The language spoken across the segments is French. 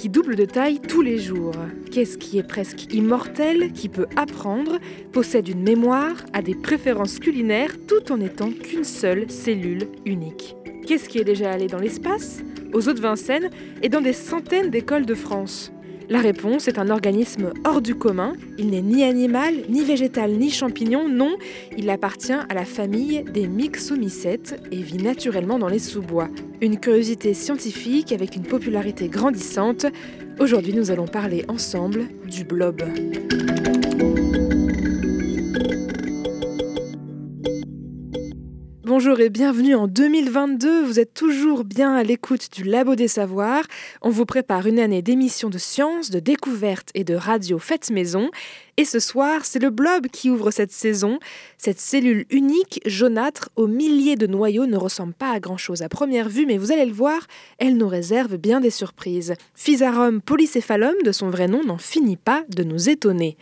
Qui double de taille tous les jours. Qu'est-ce qui est presque immortel, qui peut apprendre, possède une mémoire, a des préférences culinaires tout en n'étant qu'une seule cellule unique. Qu'est-ce qui est déjà allé dans l'espace, aux eaux de Vincennes et dans des centaines d'écoles de France la réponse est un organisme hors du commun. Il n'est ni animal, ni végétal, ni champignon. Non, il appartient à la famille des myxomycètes et vit naturellement dans les sous-bois. Une curiosité scientifique avec une popularité grandissante. Aujourd'hui, nous allons parler ensemble du blob. Bonjour et bienvenue en 2022. Vous êtes toujours bien à l'écoute du Labo des Savoirs. On vous prépare une année d'émissions de sciences, de découvertes et de radio faites maison. Et ce soir, c'est le blob qui ouvre cette saison. Cette cellule unique, jaunâtre, aux milliers de noyaux, ne ressemble pas à grand-chose à première vue, mais vous allez le voir, elle nous réserve bien des surprises. Physarum polycéphalum, de son vrai nom, n'en finit pas de nous étonner.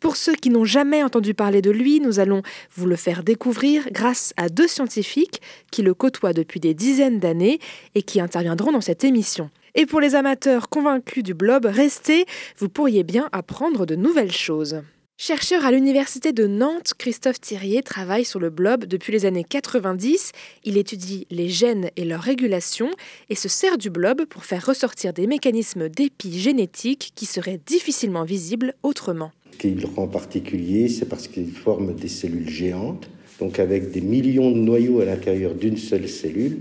Pour ceux qui n'ont jamais entendu parler de lui, nous allons vous le faire découvrir grâce à deux scientifiques qui le côtoient depuis des dizaines d'années et qui interviendront dans cette émission. Et pour les amateurs convaincus du blob, restez, vous pourriez bien apprendre de nouvelles choses. Chercheur à l'université de Nantes, Christophe Thirier travaille sur le blob depuis les années 90. Il étudie les gènes et leur régulation et se sert du blob pour faire ressortir des mécanismes d'épigénétique qui seraient difficilement visibles autrement. Qui le rend particulier, c'est parce qu'il forme des cellules géantes, donc avec des millions de noyaux à l'intérieur d'une seule cellule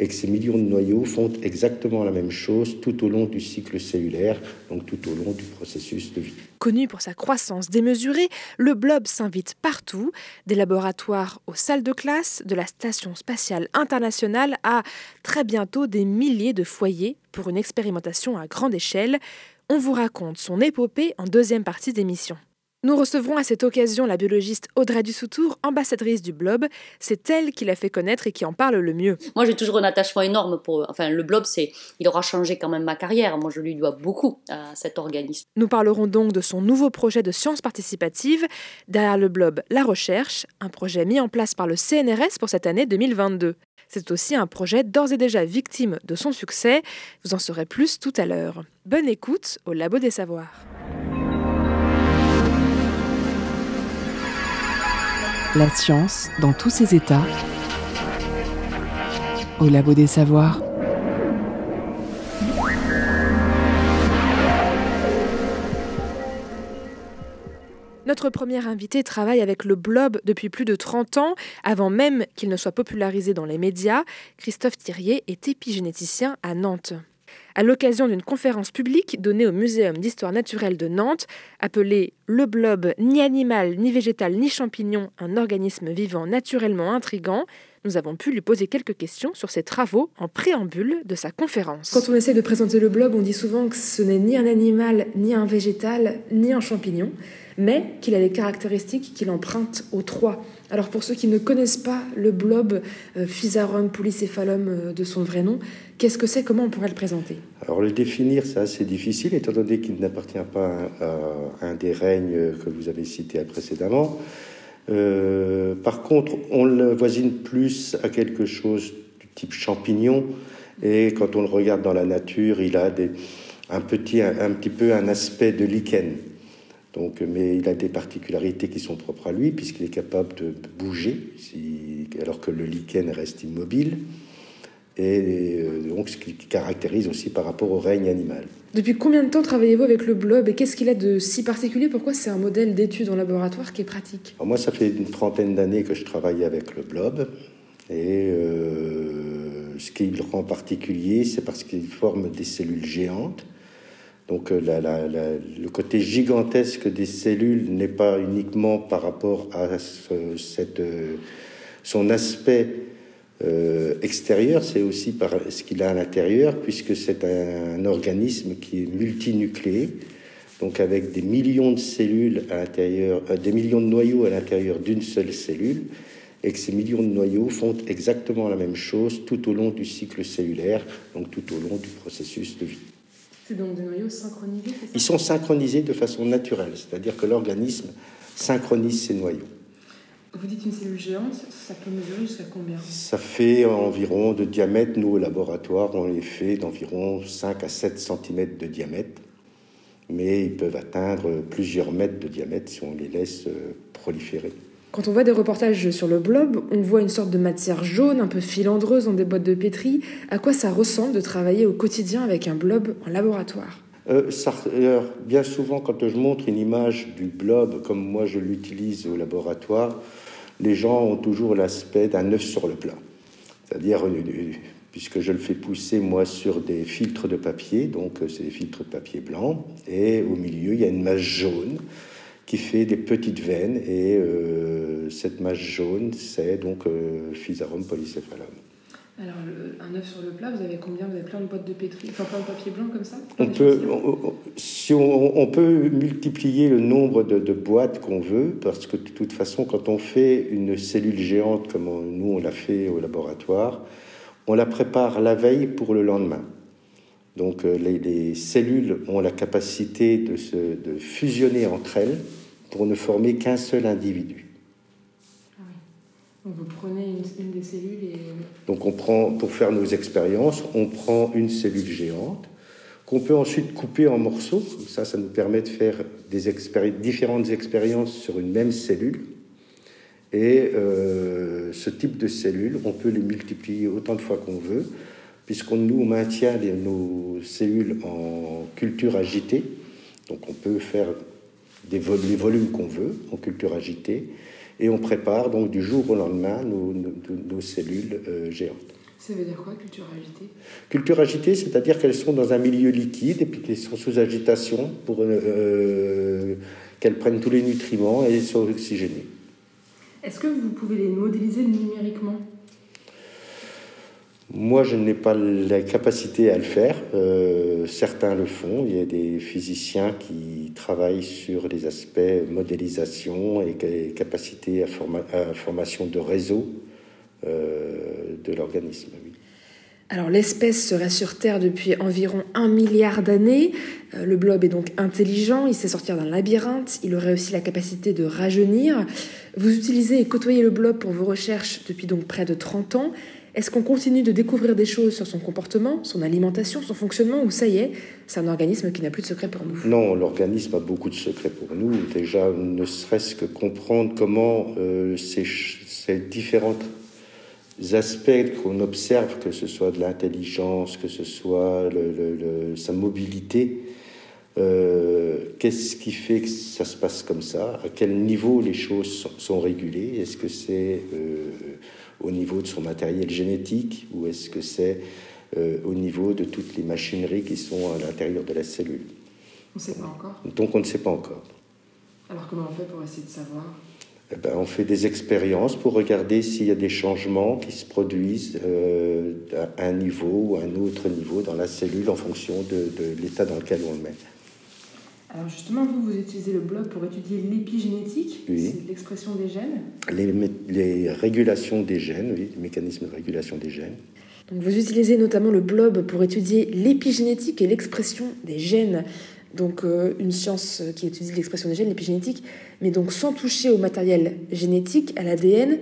et que ces millions de noyaux font exactement la même chose tout au long du cycle cellulaire, donc tout au long du processus de vie. Connu pour sa croissance démesurée, le blob s'invite partout, des laboratoires aux salles de classe, de la Station spatiale internationale à très bientôt des milliers de foyers pour une expérimentation à grande échelle. On vous raconte son épopée en deuxième partie d'émission. Nous recevrons à cette occasion la biologiste Audrey Dussoutour, ambassadrice du blob. C'est elle qui l'a fait connaître et qui en parle le mieux. Moi, j'ai toujours un attachement énorme pour. Enfin, le blob, c'est, il aura changé quand même ma carrière. Moi, je lui dois beaucoup à cet organisme. Nous parlerons donc de son nouveau projet de science participative. Derrière le blob, la recherche, un projet mis en place par le CNRS pour cette année 2022. C'est aussi un projet d'ores et déjà victime de son succès. Vous en saurez plus tout à l'heure. Bonne écoute au Labo des Savoirs. La science dans tous ses états. Au labo des savoirs. Notre premier invité travaille avec le blob depuis plus de 30 ans. Avant même qu'il ne soit popularisé dans les médias, Christophe Thirier est épigénéticien à Nantes. À l'occasion d'une conférence publique donnée au Muséum d'histoire naturelle de Nantes, appelée Le blob, ni animal, ni végétal, ni champignon, un organisme vivant naturellement intrigant, nous avons pu lui poser quelques questions sur ses travaux en préambule de sa conférence. Quand on essaie de présenter le blob, on dit souvent que ce n'est ni un animal, ni un végétal, ni un champignon, mais qu'il a des caractéristiques qu'il emprunte aux trois. Alors pour ceux qui ne connaissent pas le blob euh, Physarum polycéphalum euh, de son vrai nom, qu'est-ce que c'est? Comment on pourrait le présenter? Alors le définir, c'est assez difficile, étant donné qu'il n'appartient pas à, à un des règnes que vous avez cités précédemment. Euh, par contre, on le voisine plus à quelque chose du type champignon, et quand on le regarde dans la nature, il a un, petit, un, petit peu un aspect de lichen. Donc, mais il a des particularités qui sont propres à lui, puisqu'il est capable de bouger, alors que le lichen reste immobile. Et euh, donc, ce qui caractérise aussi par rapport au règne animal. Depuis combien de temps travaillez-vous avec le blob et qu'est-ce qu'il a de si particulier? Pourquoi c'est un modèle d'étude en laboratoire qui est pratique? Alors Moi, ça fait une trentaine d'années que je travaille avec le blob. Et euh, ce qui le rend particulier, c'est parce qu'il forme des cellules géantes. Donc euh, la, la, la, le côté gigantesque des cellules n'est pas uniquement par rapport à ce, cette, son aspect euh, extérieur, c'est aussi par ce qu'il a à l'intérieur, puisque c'est un, un, organisme qui est multinucléé. donc avec des millions de cellules à l'intérieur, euh, des millions de noyaux à l'intérieur d'une seule cellule, et que ces millions de noyaux font exactement la même chose tout au long du cycle cellulaire, donc tout au long du processus de vie. C'est donc des noyaux synchronisés Ils sont synchronisés de façon naturelle, c'est-à-dire que l'organisme synchronise ces noyaux. Vous dites une cellule géante, ça peut mesurer jusqu'à combien? Ça fait environ de diamètre. Nous, au laboratoire, on les fait d'environ 5 à 7 cm de diamètre. Mais ils peuvent atteindre plusieurs mètres de diamètre si on les laisse euh, proliférer. Quand on voit des reportages sur le blob, on voit une sorte de matière jaune, un peu filandreuse dans des boîtes de pétri. À quoi ça ressemble de travailler au quotidien avec un blob en laboratoire? Euh, ça, bien souvent, quand je montre une image du blob comme moi je l'utilise au laboratoire, les gens ont toujours l'aspect d'un œuf sur le plat. C'est-à-dire, puisque je le fais pousser moi sur des filtres de papier, donc euh, c'est des filtres de papier blanc, et au milieu il y a une masse jaune qui fait des petites veines, et euh, cette masse jaune c'est donc euh, Physarum polycéphalum. Alors, un œuf sur le plat, vous avez combien? Vous avez plein de boîtes de pétri, enfin plein de papier blanc comme ça? On peut, si on, peut multiplier le nombre de, boîtes qu'on veut, parce que de toute façon, quand on fait une cellule géante, comme nous on l'a fait au laboratoire, on la prépare la veille pour le lendemain. Donc euh, les, cellules ont la capacité de, se, de fusionner entre elles pour ne former qu'un seul individu. Donc vous prenez une, des cellules et... Donc on prend, pour faire nos expériences, on prend une cellule géante qu'on peut ensuite couper en morceaux. Ça, ça nous permet de faire différentes expériences sur une même cellule. Et euh, ce type de cellules, on peut les multiplier autant de fois qu'on veut, puisqu'on nous maintient nos cellules en culture agitée. Donc on peut faire des les volumes qu'on veut en culture agitée et on prépare donc du jour au lendemain nos, cellules euh, géantes. Ça veut dire quoi, culture agitée? Culture agitée, c'est-à-dire qu'elles sont dans un milieu liquide et puis qu'elles sont sous agitation pour euh, qu'elles prennent tous les nutriments et soient oxygénées. Est-ce que vous pouvez les modéliser numériquement? Moi, je n'ai pas la capacité à le faire. Euh, certains le font. Il y a des physiciens qui travaillent sur les aspects modélisation et capacité à, formation de réseau euh, de l'organisme. Alors l'espèce serait sur Terre depuis environ un milliard d'années. Euh, le blob est donc intelligent, il sait sortir d'un labyrinthe, il aurait aussi la capacité de rajeunir. Vous utilisez et côtoyez le blob pour vos recherches depuis donc près de 30 ans. Est-ce qu'on continue de découvrir des choses sur son comportement, son alimentation, son fonctionnement, ou ça y est, c'est un organisme qui n'a plus de secret pour nous? Non, l'organisme a beaucoup de secrets pour nous. Déjà, ne serait-ce que comprendre comment euh, ces, différents aspects qu'on observe, que ce soit de l'intelligence, que ce soit sa mobilité, euh, qu'est-ce qui fait que ça se passe comme ça? À quel niveau les choses sont, régulées? Est-ce que c'est euh, au niveau de son matériel génétique ou est-ce que c'est euh, au niveau de toutes les machineries qui sont à l'intérieur de la cellule? On ne sait pas encore. Donc on ne sait pas encore. Alors comment on fait pour essayer de savoir? Eh ben, on fait des expériences pour regarder s'il y a des changements qui se produisent euh, à un niveau ou à un autre niveau dans la cellule en fonction de, de l'état dans lequel on le met. Alors justement, vous, vous utilisez le blob pour étudier l'épigénétique, c'est l'expression des gènes les, les, régulations des gènes, oui, les mécanismes de régulation des gènes. Donc vous utilisez notamment le blob pour étudier l'épigénétique et l'expression des gènes. Donc euh, une science qui étudie l'expression des gènes, l'épigénétique, mais donc sans toucher au matériel génétique, à l'ADN,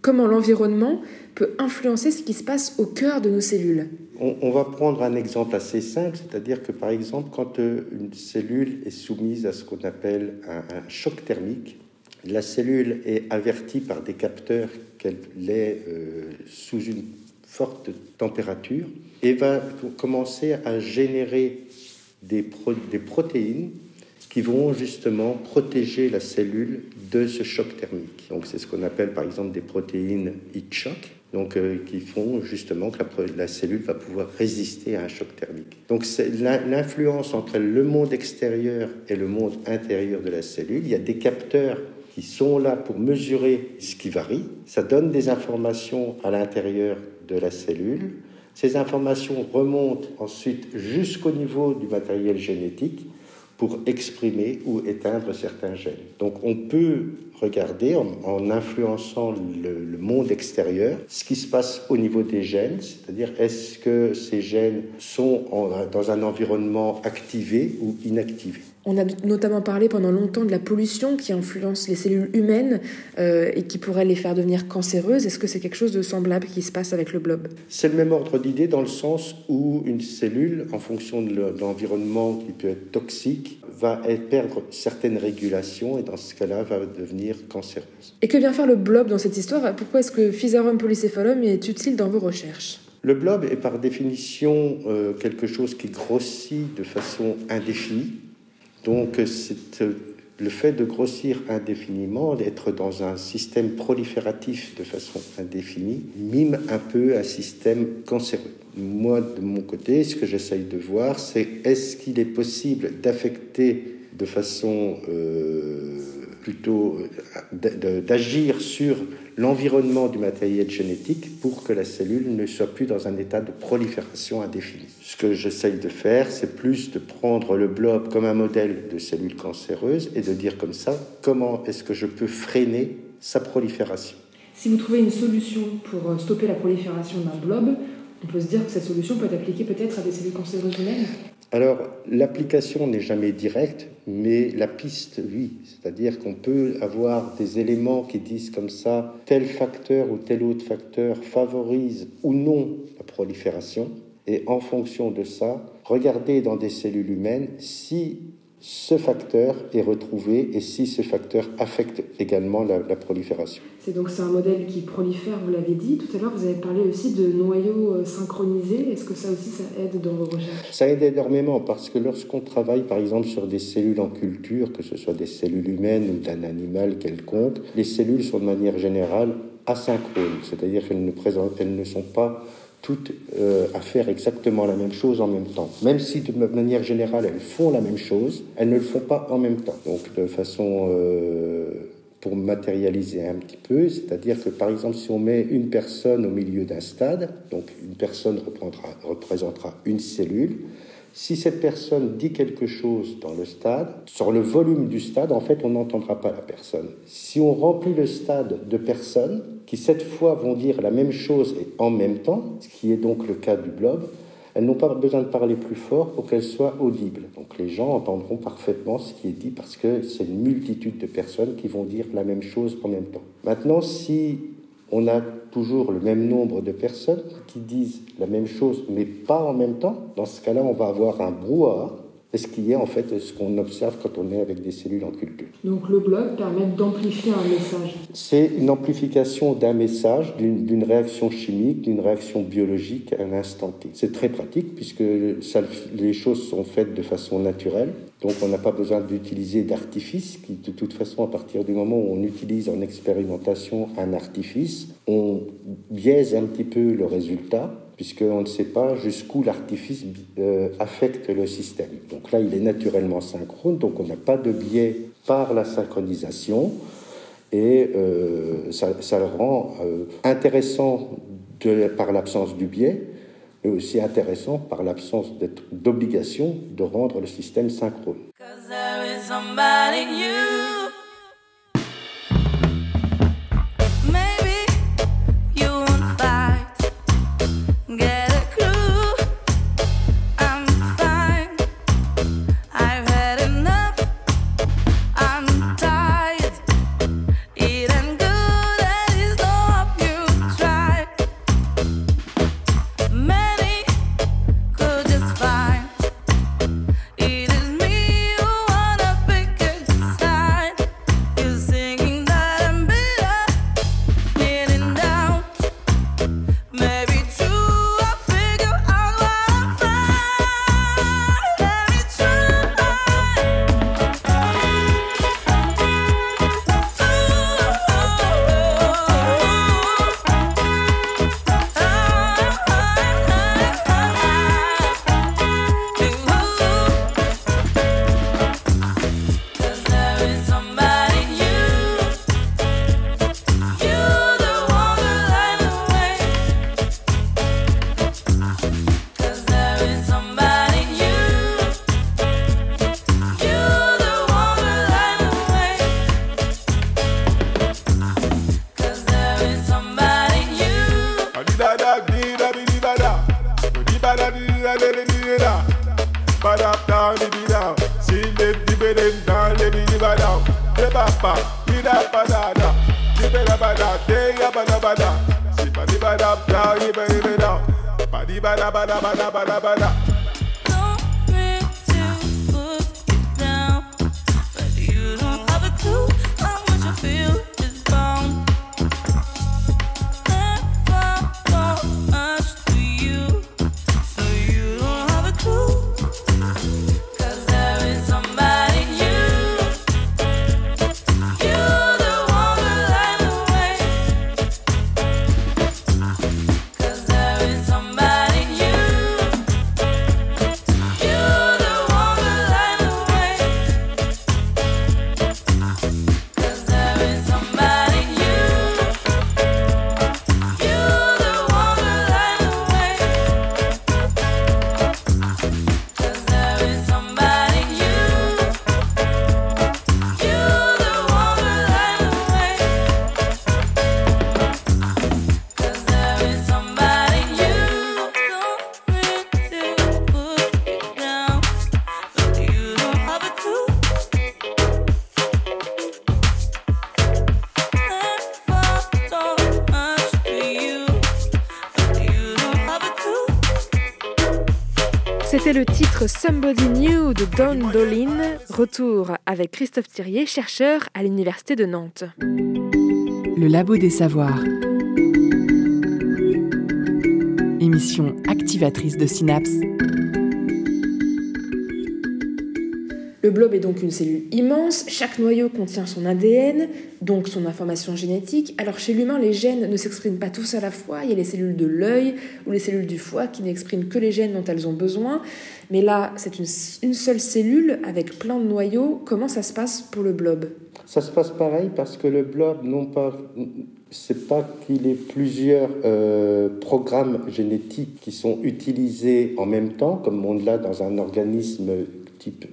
comment l'environnement peut influencer ce qui se passe au cœur de nos cellules. On, va prendre un exemple assez simple, c'est-à-dire que par exemple, quand euh, une cellule est soumise à ce qu'on appelle un, choc thermique, la cellule est avertie par des capteurs qu'elle est euh, sous une forte température et va commencer à générer des, des protéines qui vont justement protéger la cellule de ce choc thermique. Donc c'est ce qu'on appelle par exemple des protéines heat shock, donc euh, qui font justement que la, cellule va pouvoir résister à un choc thermique. Donc l'influence entre le monde extérieur et le monde intérieur de la cellule. Il y a des capteurs qui sont là pour mesurer ce qui varie. Ça donne des informations à l'intérieur de la cellule. Ces informations remontent ensuite jusqu'au niveau du matériel génétique pour exprimer ou éteindre certains gènes. Donc on peut regarder en, influençant le, monde extérieur ce qui se passe au niveau des gènes, c'est-à-dire est-ce que ces gènes sont dans un environnement activé ou inactivé. On a notamment parlé pendant longtemps de la pollution qui influence les cellules humaines euh, et qui pourrait les faire devenir cancéreuses. Est-ce que c'est quelque chose de semblable qui se passe avec le blob? C'est le même ordre d'idée dans le sens où une cellule, en fonction de l'environnement qui peut être toxique, va perdre certaines régulations et dans ce cas-là va devenir cancéreuse. Et que vient faire le blob dans cette histoire? Pourquoi est-ce que Physarum polycéphalum est utile dans vos recherches? Le blob est par définition euh, quelque chose qui grossit de façon indéfinie. Donc euh, le fait de grossir indéfiniment, d'être dans un système prolifératif de façon indéfinie, mime un peu un système cancéreux. Moi, de mon côté, ce que j'essaye de voir, c'est est-ce qu'il est possible d'affecter de façon euh, plutôt d'agir sur l'environnement du matériel génétique pour que la cellule ne soit plus dans un état de prolifération indéfinie. Ce que j'essaye de faire, c'est plus de prendre le blob comme un modèle de cellule cancéreuse et de dire comme ça, comment est-ce que je peux freiner sa prolifération? Si vous trouvez une solution pour euh, stopper la prolifération d'un blob, on peut se dire que cette solution peut être appliquée peut-être à des cellules cancéreuses humaines? Alors, l'application n'est jamais directe, mais la piste, oui. C'est-à-dire qu'on peut avoir des éléments qui disent comme ça, tel facteur ou tel autre facteur favorise ou non la prolifération. Et en fonction de ça, regarder dans des cellules humaines si ce facteur est retrouvé et si ce facteur affecte également la, prolifération. C'est donc c'est un modèle qui prolifère, vous l'avez dit. Tout à l'heure, vous avez parlé aussi de noyaux euh, synchronisés. Est-ce que ça aussi, ça aide dans vos recherches? Ça aide énormément parce que lorsqu'on travaille, par exemple, sur des cellules en culture, que ce soit des cellules humaines ou d'un animal quelconque, les cellules sont de manière générale asynchrones, c'est-à-dire qu'elles ne, elles ne sont pas toutes euh, à faire exactement la même chose en même temps. Même si de manière générale elles font la même chose, elles ne le font pas en même temps. Donc de façon euh, pour matérialiser un petit peu, c'est-à-dire que par exemple si on met une personne au milieu d'un stade, donc une personne représentera une cellule, si cette personne dit quelque chose dans le stade, sur le volume du stade, en fait, on n'entendra pas la personne. Si on remplit le stade de personnes qui, cette fois, vont dire la même chose et en même temps, ce qui est donc le cas du blob, elles n'ont pas besoin de parler plus fort pour qu'elles soient audibles. Donc les gens entendront parfaitement ce qui est dit parce que c'est une multitude de personnes qui vont dire la même chose en même temps. Maintenant, si on a toujours le même nombre de personnes qui disent la même chose, mais pas en même temps. Dans ce cas-là, on va avoir un brouhaha ce qui est en fait ce qu'on observe quand on est avec des cellules en culture. Donc le blog permet d'amplifier un message C'est une amplification d'un message, d'une réaction chimique, d'une réaction biologique à un instant T. C'est très pratique puisque ça, les choses sont faites de façon naturelle. Donc on n'a pas besoin d'utiliser d'artifice, qui de toute façon à partir du moment où on utilise en expérimentation un artifice, on biaise un petit peu le résultat puisqu'on ne sait pas jusqu'où l'artifice euh, affecte le système. Donc là, il est naturellement synchrone, donc on n'a pas de biais par la synchronisation, et euh, ça, le rend euh, intéressant par l'absence du biais, mais aussi intéressant par l'absence d'obligation de rendre le système synchrone. De Don Dolin. Retour avec Christophe Thirier, chercheur à l'Université de Nantes. Le Labo des Savoirs. Émission activatrice de synapses. Le blob est donc une cellule immense, chaque noyau contient son ADN, donc son information génétique. Alors chez l'humain, les gènes ne s'expriment pas tous à la fois, il y a les cellules de l'œil ou les cellules du foie qui n'expriment que les gènes dont elles ont besoin. Mais là, c'est une, seule cellule avec plein de noyaux. Comment ça se passe pour le blob? Ça se passe pareil parce que le blob, non pas c'est pas qu'il ait plusieurs euh, programmes génétiques qui sont utilisés en même temps, comme on l'a dans un organisme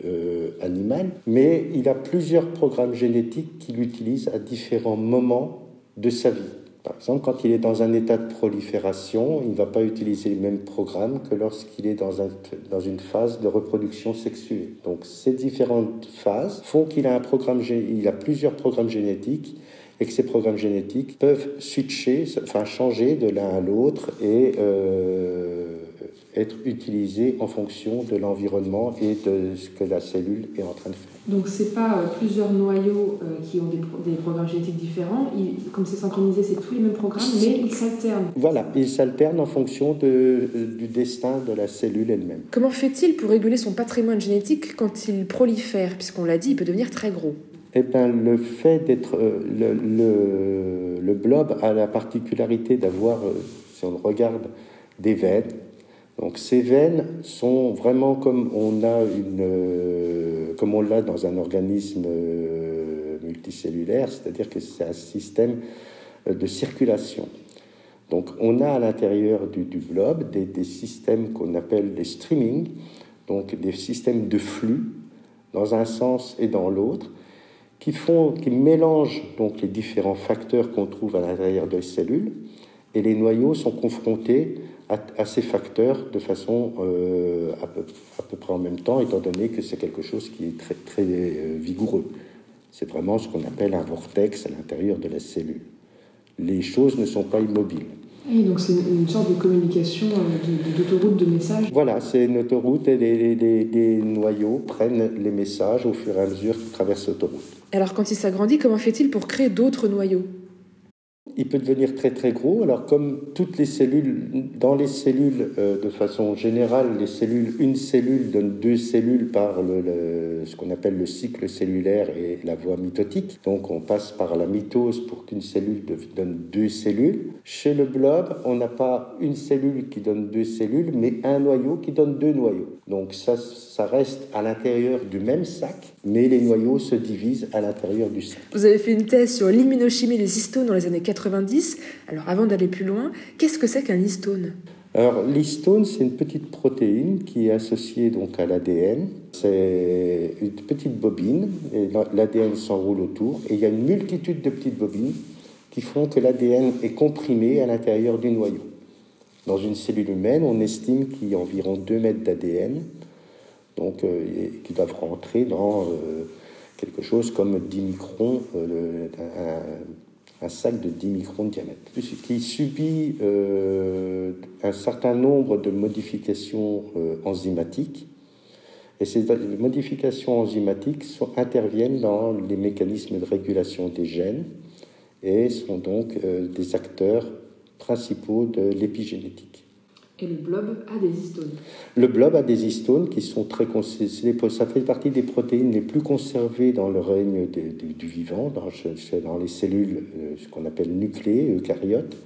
euh, animal, mais il a plusieurs programmes génétiques qu'il utilise à différents moments de sa vie. Par exemple, quand il est dans un état de prolifération, il ne va pas utiliser les mêmes programmes que lorsqu'il est dans, un, dans une phase de reproduction sexuée. Donc ces différentes phases font qu'il a, il a plusieurs programmes génétiques et que ces programmes génétiques peuvent switcher, enfin changer de l'un à l'autre et euh, être utilisés en fonction de l'environnement et de ce que la cellule est en train de faire. Donc c'est pas euh, plusieurs noyaux euh, qui ont des, pro des, programmes génétiques différents, ils, comme c'est synchronisé, c'est tous les mêmes programmes, mais ils s'alternent. Voilà, ils s'alternent en fonction de, euh, du destin de la cellule elle-même. Comment fait-il pour réguler son patrimoine génétique quand il prolifère? Puisqu'on l'a dit, il peut devenir très gros. Eh bien, le fait d'être. Euh, le, le, le, blob a la particularité d'avoir, euh, si on le regarde, des veines. Donc, ces veines sont vraiment comme on a une, euh, comme on l'a dans un organisme multicellulaire, c'est-à-dire que c'est un système de circulation. Donc, on a à l'intérieur du, du, blob des, des systèmes qu'on appelle des streaming, donc des systèmes de flux dans un sens et dans l'autre qui, font, qui mélangent donc les différents facteurs qu'on trouve à l'intérieur des cellules, et les noyaux sont confrontés à, à ces facteurs de façon euh, à, peu, à, peu, près en même temps, étant donné que c'est quelque chose qui est très, très euh, vigoureux. C'est vraiment ce qu'on appelle un vortex à l'intérieur de la cellule. Les choses ne sont pas immobiles. Et donc c'est une sorte de communication d'autoroute de, de, messages Voilà, c'est une autoroute et les, les, les, noyaux prennent les messages au fur et à mesure qu'ils traversent l'autoroute. Alors quand il s'agrandit, comment fait-il pour créer d'autres noyaux? Il peut devenir très très gros. Alors comme toutes les cellules, dans les cellules, euh, de façon générale, les cellules, une cellule donne deux cellules par le, ce qu'on appelle le cycle cellulaire et la voie mitotique. Donc on passe par la mitose pour qu'une cellule donne deux cellules. Chez le blob, on n'a pas une cellule qui donne deux cellules, mais un noyau qui donne deux noyaux. Donc ça, ça reste à l'intérieur du même sac, mais les noyaux se divisent à l'intérieur du sac. Vous avez fait une thèse sur l'immunochimie des histones dans les années 90. Alors avant d'aller plus loin, qu'est-ce que c'est qu'un histone? Alors, l'histone, c'est une petite protéine qui est associée donc à l'ADN. C'est une petite bobine, et l'ADN s'enroule autour, et il y a une multitude de petites bobines qui font que l'ADN est comprimé à l'intérieur du noyau. Dans une cellule humaine, on estime qu'il y a environ 2 mètres d'ADN. Donc qui doivent rentrer dans quelque chose comme 10 microns, un, un, sac de 10 microns de diamètre, qui subit un certain nombre de modifications enzymatiques et ces modifications enzymatiques interviennent dans les mécanismes de régulation des gènes et sont donc euh, des acteurs principaux de l'épigénétique. Et le blob a des histones Le blob a des histones qui sont très Ça fait partie des protéines les plus conservées dans le règne du vivant, dans, les cellules, euh, ce qu'on appelle nucléées, eucaryotes.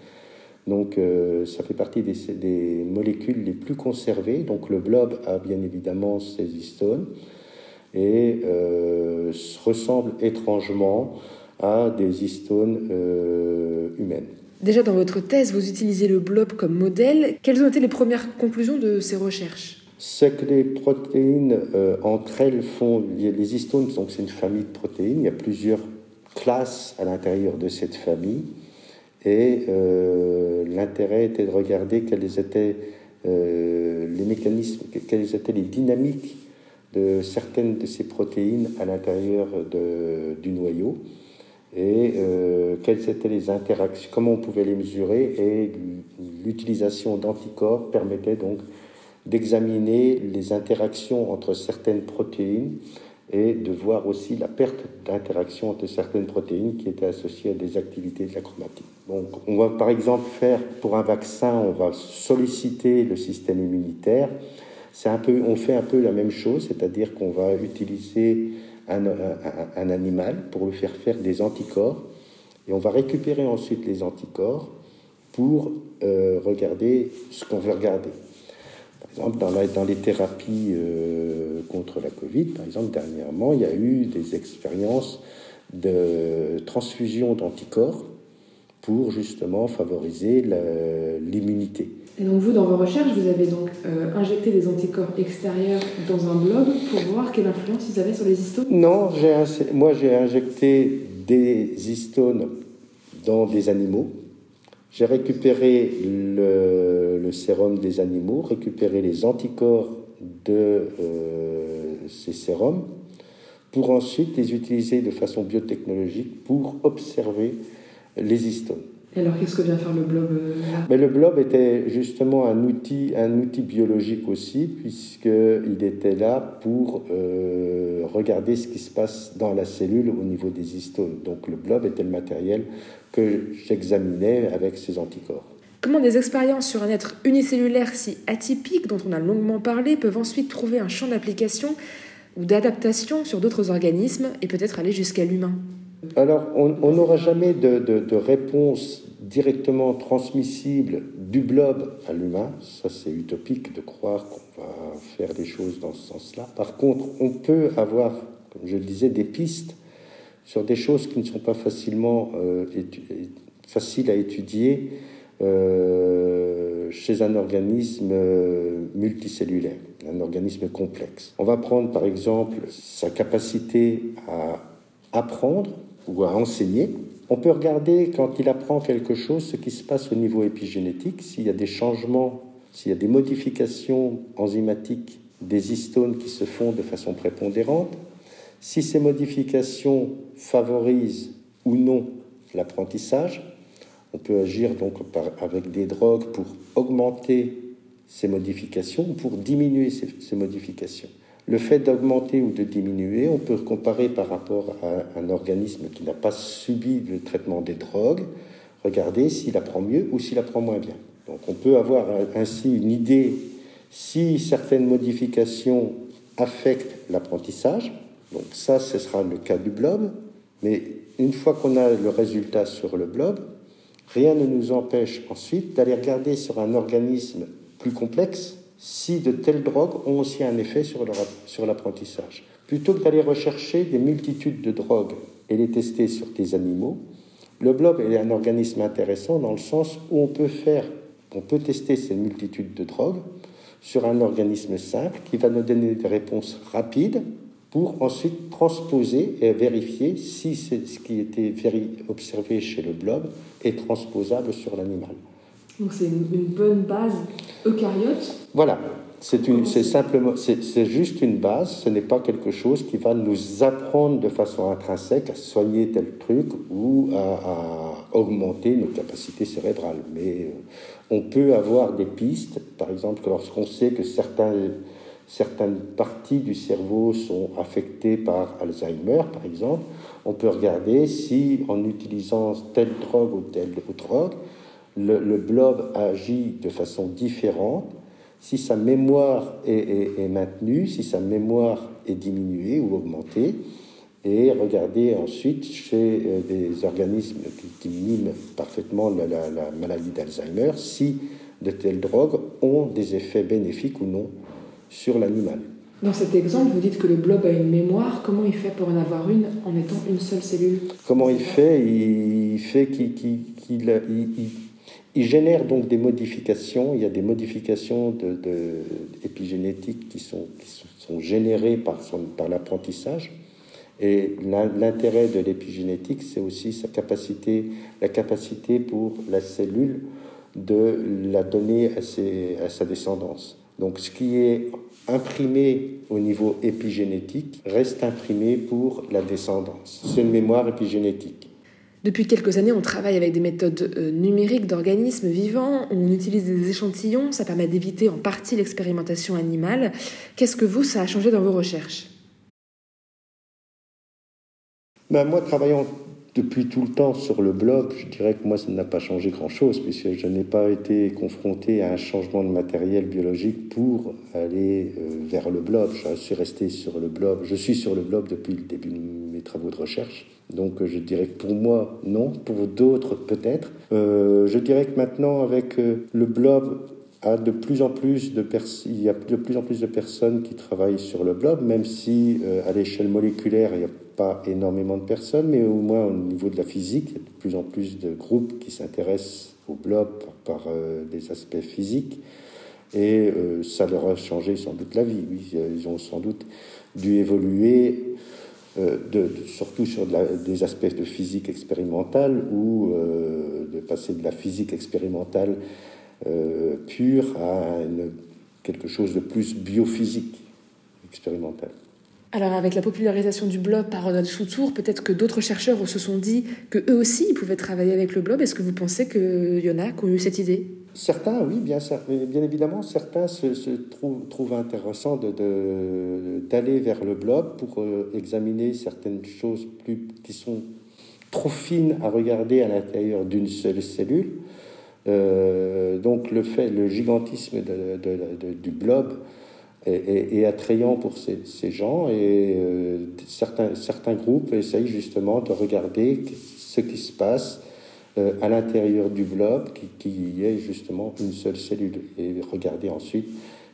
Donc euh, ça fait partie des, molécules les plus conservées. Donc le blob a bien évidemment ses histones et euh, ressemble étrangement à des histones humaines. Déjà dans votre thèse, vous utilisez le blob comme modèle. Quelles ont été les premières conclusions de ces recherches? C'est que les protéines entre elles font les histones, donc c'est une famille de protéines. Il y a plusieurs classes à l'intérieur de cette famille. Et euh, l'intérêt était de regarder quels étaient euh, les mécanismes, quelles étaient les dynamiques de certaines de ces protéines à l'intérieur du noyau et euh, quelles étaient les interactions, comment on pouvait les mesurer et l'utilisation d'anticorps permettait donc d'examiner les interactions entre certaines protéines et de voir aussi la perte d'interaction entre certaines protéines qui étaient associées à des activités de la chromatine. Donc, on va par exemple faire pour un vaccin, on va solliciter le système immunitaire. C'est un peu, on fait un peu la même chose, c'est-à-dire qu'on va utiliser un, animal pour lui faire faire des anticorps et on va récupérer ensuite les anticorps pour euh, regarder ce qu'on veut regarder. Par exemple, dans, dans les thérapies euh, contre la Covid, par exemple, dernièrement, il y a eu des expériences de transfusion d'anticorps pour justement favoriser l'immunité. Et donc vous, dans vos recherches, vous avez donc euh, injecté des anticorps extérieurs dans un blob pour voir quelle influence ils avaient sur les histones? Non, moi j'ai injecté des histones dans des animaux j'ai récupéré le, sérum des animaux, récupéré les anticorps de euh, ces sérums, pour ensuite les utiliser de façon biotechnologique pour observer les histones. Et alors, qu'est-ce que vient faire le blob euh, Mais Le blob était justement un outil, un outil biologique aussi, puisqu'il était là pour euh, regarder ce qui se passe dans la cellule au niveau des histones. Donc le blob était le matériel que j'examinais avec ces anticorps. Comment des expériences sur un être unicellulaire si atypique dont on a longuement parlé peuvent ensuite trouver un champ d'application ou d'adaptation sur d'autres organismes et peut-être aller jusqu'à l'humain? Alors, on n'aura jamais de, réponse directement transmissible du blob à l'humain. Ça, c'est utopique de croire qu'on va faire des choses dans ce sens-là. Par contre, on peut avoir, comme je le disais, des pistes sur des choses qui ne sont pas facilement euh, faciles à étudier euh, chez un organisme euh, multicellulaire, un organisme complexe. On va prendre par exemple sa capacité à apprendre ou à enseigner. On peut regarder quand il apprend quelque chose ce qui se passe au niveau épigénétique, s'il y a des changements, s'il y a des modifications enzymatiques des histones qui se font de façon prépondérante, si ces modifications favorisent ou non l'apprentissage, on peut agir donc avec des drogues pour augmenter ces modifications ou pour diminuer ces, modifications. Le fait d'augmenter ou de diminuer, on peut comparer par rapport à un organisme qui n'a pas subi le traitement des drogues, regarder s'il apprend mieux ou s'il apprend moins bien. Donc on peut avoir ainsi une idée si certaines modifications affectent l'apprentissage, donc ça, ce sera le cas du blob. Mais une fois qu'on a le résultat sur le blob, rien ne nous empêche ensuite d'aller regarder sur un organisme plus complexe si de telles drogues ont aussi un effet sur l'apprentissage. Plutôt que d'aller rechercher des multitudes de drogues et les tester sur des animaux, le blob est un organisme intéressant dans le sens où on peut faire, on peut tester ces multitudes de drogues sur un organisme simple qui va nous donner des réponses rapides pour ensuite transposer et vérifier si ce qui était observé chez le blob est transposable sur l'animal. Donc c'est une, bonne base eucaryote Voilà. C'est simplement, c'est juste une base, ce n'est pas quelque chose qui va nous apprendre de façon intrinsèque à soigner tel truc ou à, augmenter nos capacités cérébrales. Mais euh, on peut avoir des pistes, par exemple, lorsqu'on sait que certains, certaines parties du cerveau sont affectées par Alzheimer, par exemple, on peut regarder si en utilisant telle drogue ou telle drogue, le, le blob agit de façon différente si sa mémoire est, maintenue, si sa mémoire est diminuée ou augmentée, et regarder ensuite chez euh, des organismes qui, miment parfaitement la, la maladie d'Alzheimer si de telles drogues ont des effets bénéfiques ou non sur l'animal. Dans cet exemple, vous dites que le blob a une mémoire. Comment il fait pour en avoir une en étant une seule cellule? Comment il fait? Il fait qu'il il génère donc des modifications. Il y a des modifications de, épigénétiques qui sont, générées par, l'apprentissage. Et l'intérêt de l'épigénétique, c'est aussi sa capacité, la capacité pour la cellule de la donner à sa descendance. Donc ce qui est imprimé au niveau épigénétique reste imprimé pour la descendance. C'est une mémoire épigénétique. Depuis quelques années, on travaille avec des méthodes euh, numériques d'organismes vivants, on utilise des échantillons, ça permet d'éviter en partie l'expérimentation animale. Qu'est-ce que vous, ça a changé dans vos recherches? Ben, Moi, travaillant depuis tout le temps sur le blog, je dirais que moi, ça n'a pas changé grand-chose, puisque je n'ai pas été confronté à un changement de matériel biologique pour aller euh, vers le blob. Je suis resté sur le blob. Je suis sur le blob depuis le début de mes travaux de recherche. Donc je dirais que pour moi, non. Pour d'autres, peut-être. Euh, je dirais que maintenant, avec euh, le blob, il y a de plus en plus de personnes qui travaillent sur le blob, même si à l'échelle moléculaire, il n'y a pas énormément de personnes, mais au moins au niveau de la physique, il y a de plus en plus de groupes qui s'intéressent au blob par, des aspects physiques. Et ça leur a changé sans doute la vie. Oui, ils ont sans doute dû évoluer euh, surtout sur des aspects de physique expérimentale ou euh, de passer de la physique expérimentale euh, pure à quelque chose de plus biophysique expérimental. Alors avec la popularisation du blob par Ronald Soutour, peut-être que d'autres chercheurs se sont dit que eux aussi ils pouvaient travailler avec le blob. Est-ce que vous pensez qu'il y en a qui ont eu cette idée? Certains, oui, bien, évidemment, certains se, trouvent, intéressant d'aller vers le blob pour euh, examiner certaines choses plus, qui sont trop fines à regarder à l'intérieur d'une seule cellule. Euh, donc le fait, le gigantisme du blob est, attrayant pour ces, gens et euh, certains, certains groupes essayent justement de regarder ce qui se passe euh, à l'intérieur du blob, qui, qui, est justement une seule cellule, et regarder ensuite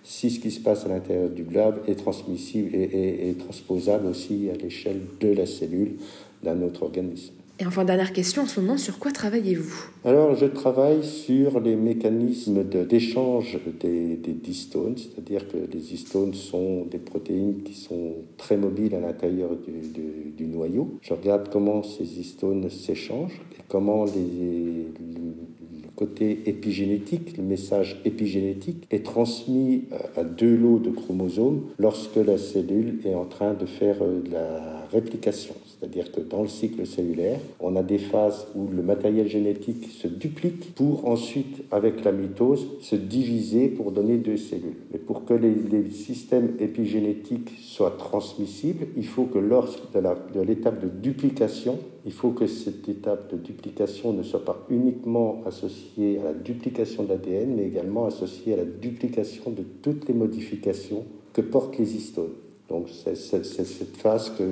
si ce qui se passe à l'intérieur du blob est transmissible et, et transposable aussi à l'échelle de la cellule d'un autre organisme. Et enfin, dernière question, en ce moment, sur quoi travaillez-vous? Alors, je travaille sur les mécanismes d'échange des, des histones, c'est-à-dire que les histones sont des protéines qui sont très mobiles à l'intérieur du, noyau. Je regarde comment ces histones s'échangent et comment les, côté épigénétique, le message épigénétique est transmis à deux lots de chromosomes lorsque la cellule est en train de faire euh, la réplication. C'est-à-dire que dans le cycle cellulaire, on a des phases où le matériel génétique se duplique pour ensuite, avec la mitose, se diviser pour donner deux cellules. Mais pour que les, systèmes épigénétiques soient transmissibles, il faut que lorsque de l'étape de duplication, il faut que cette étape de duplication ne soit pas uniquement associée à la duplication de l'ADN, mais également associée à la duplication de toutes les modifications que portent les histones. Donc c'est cette phase que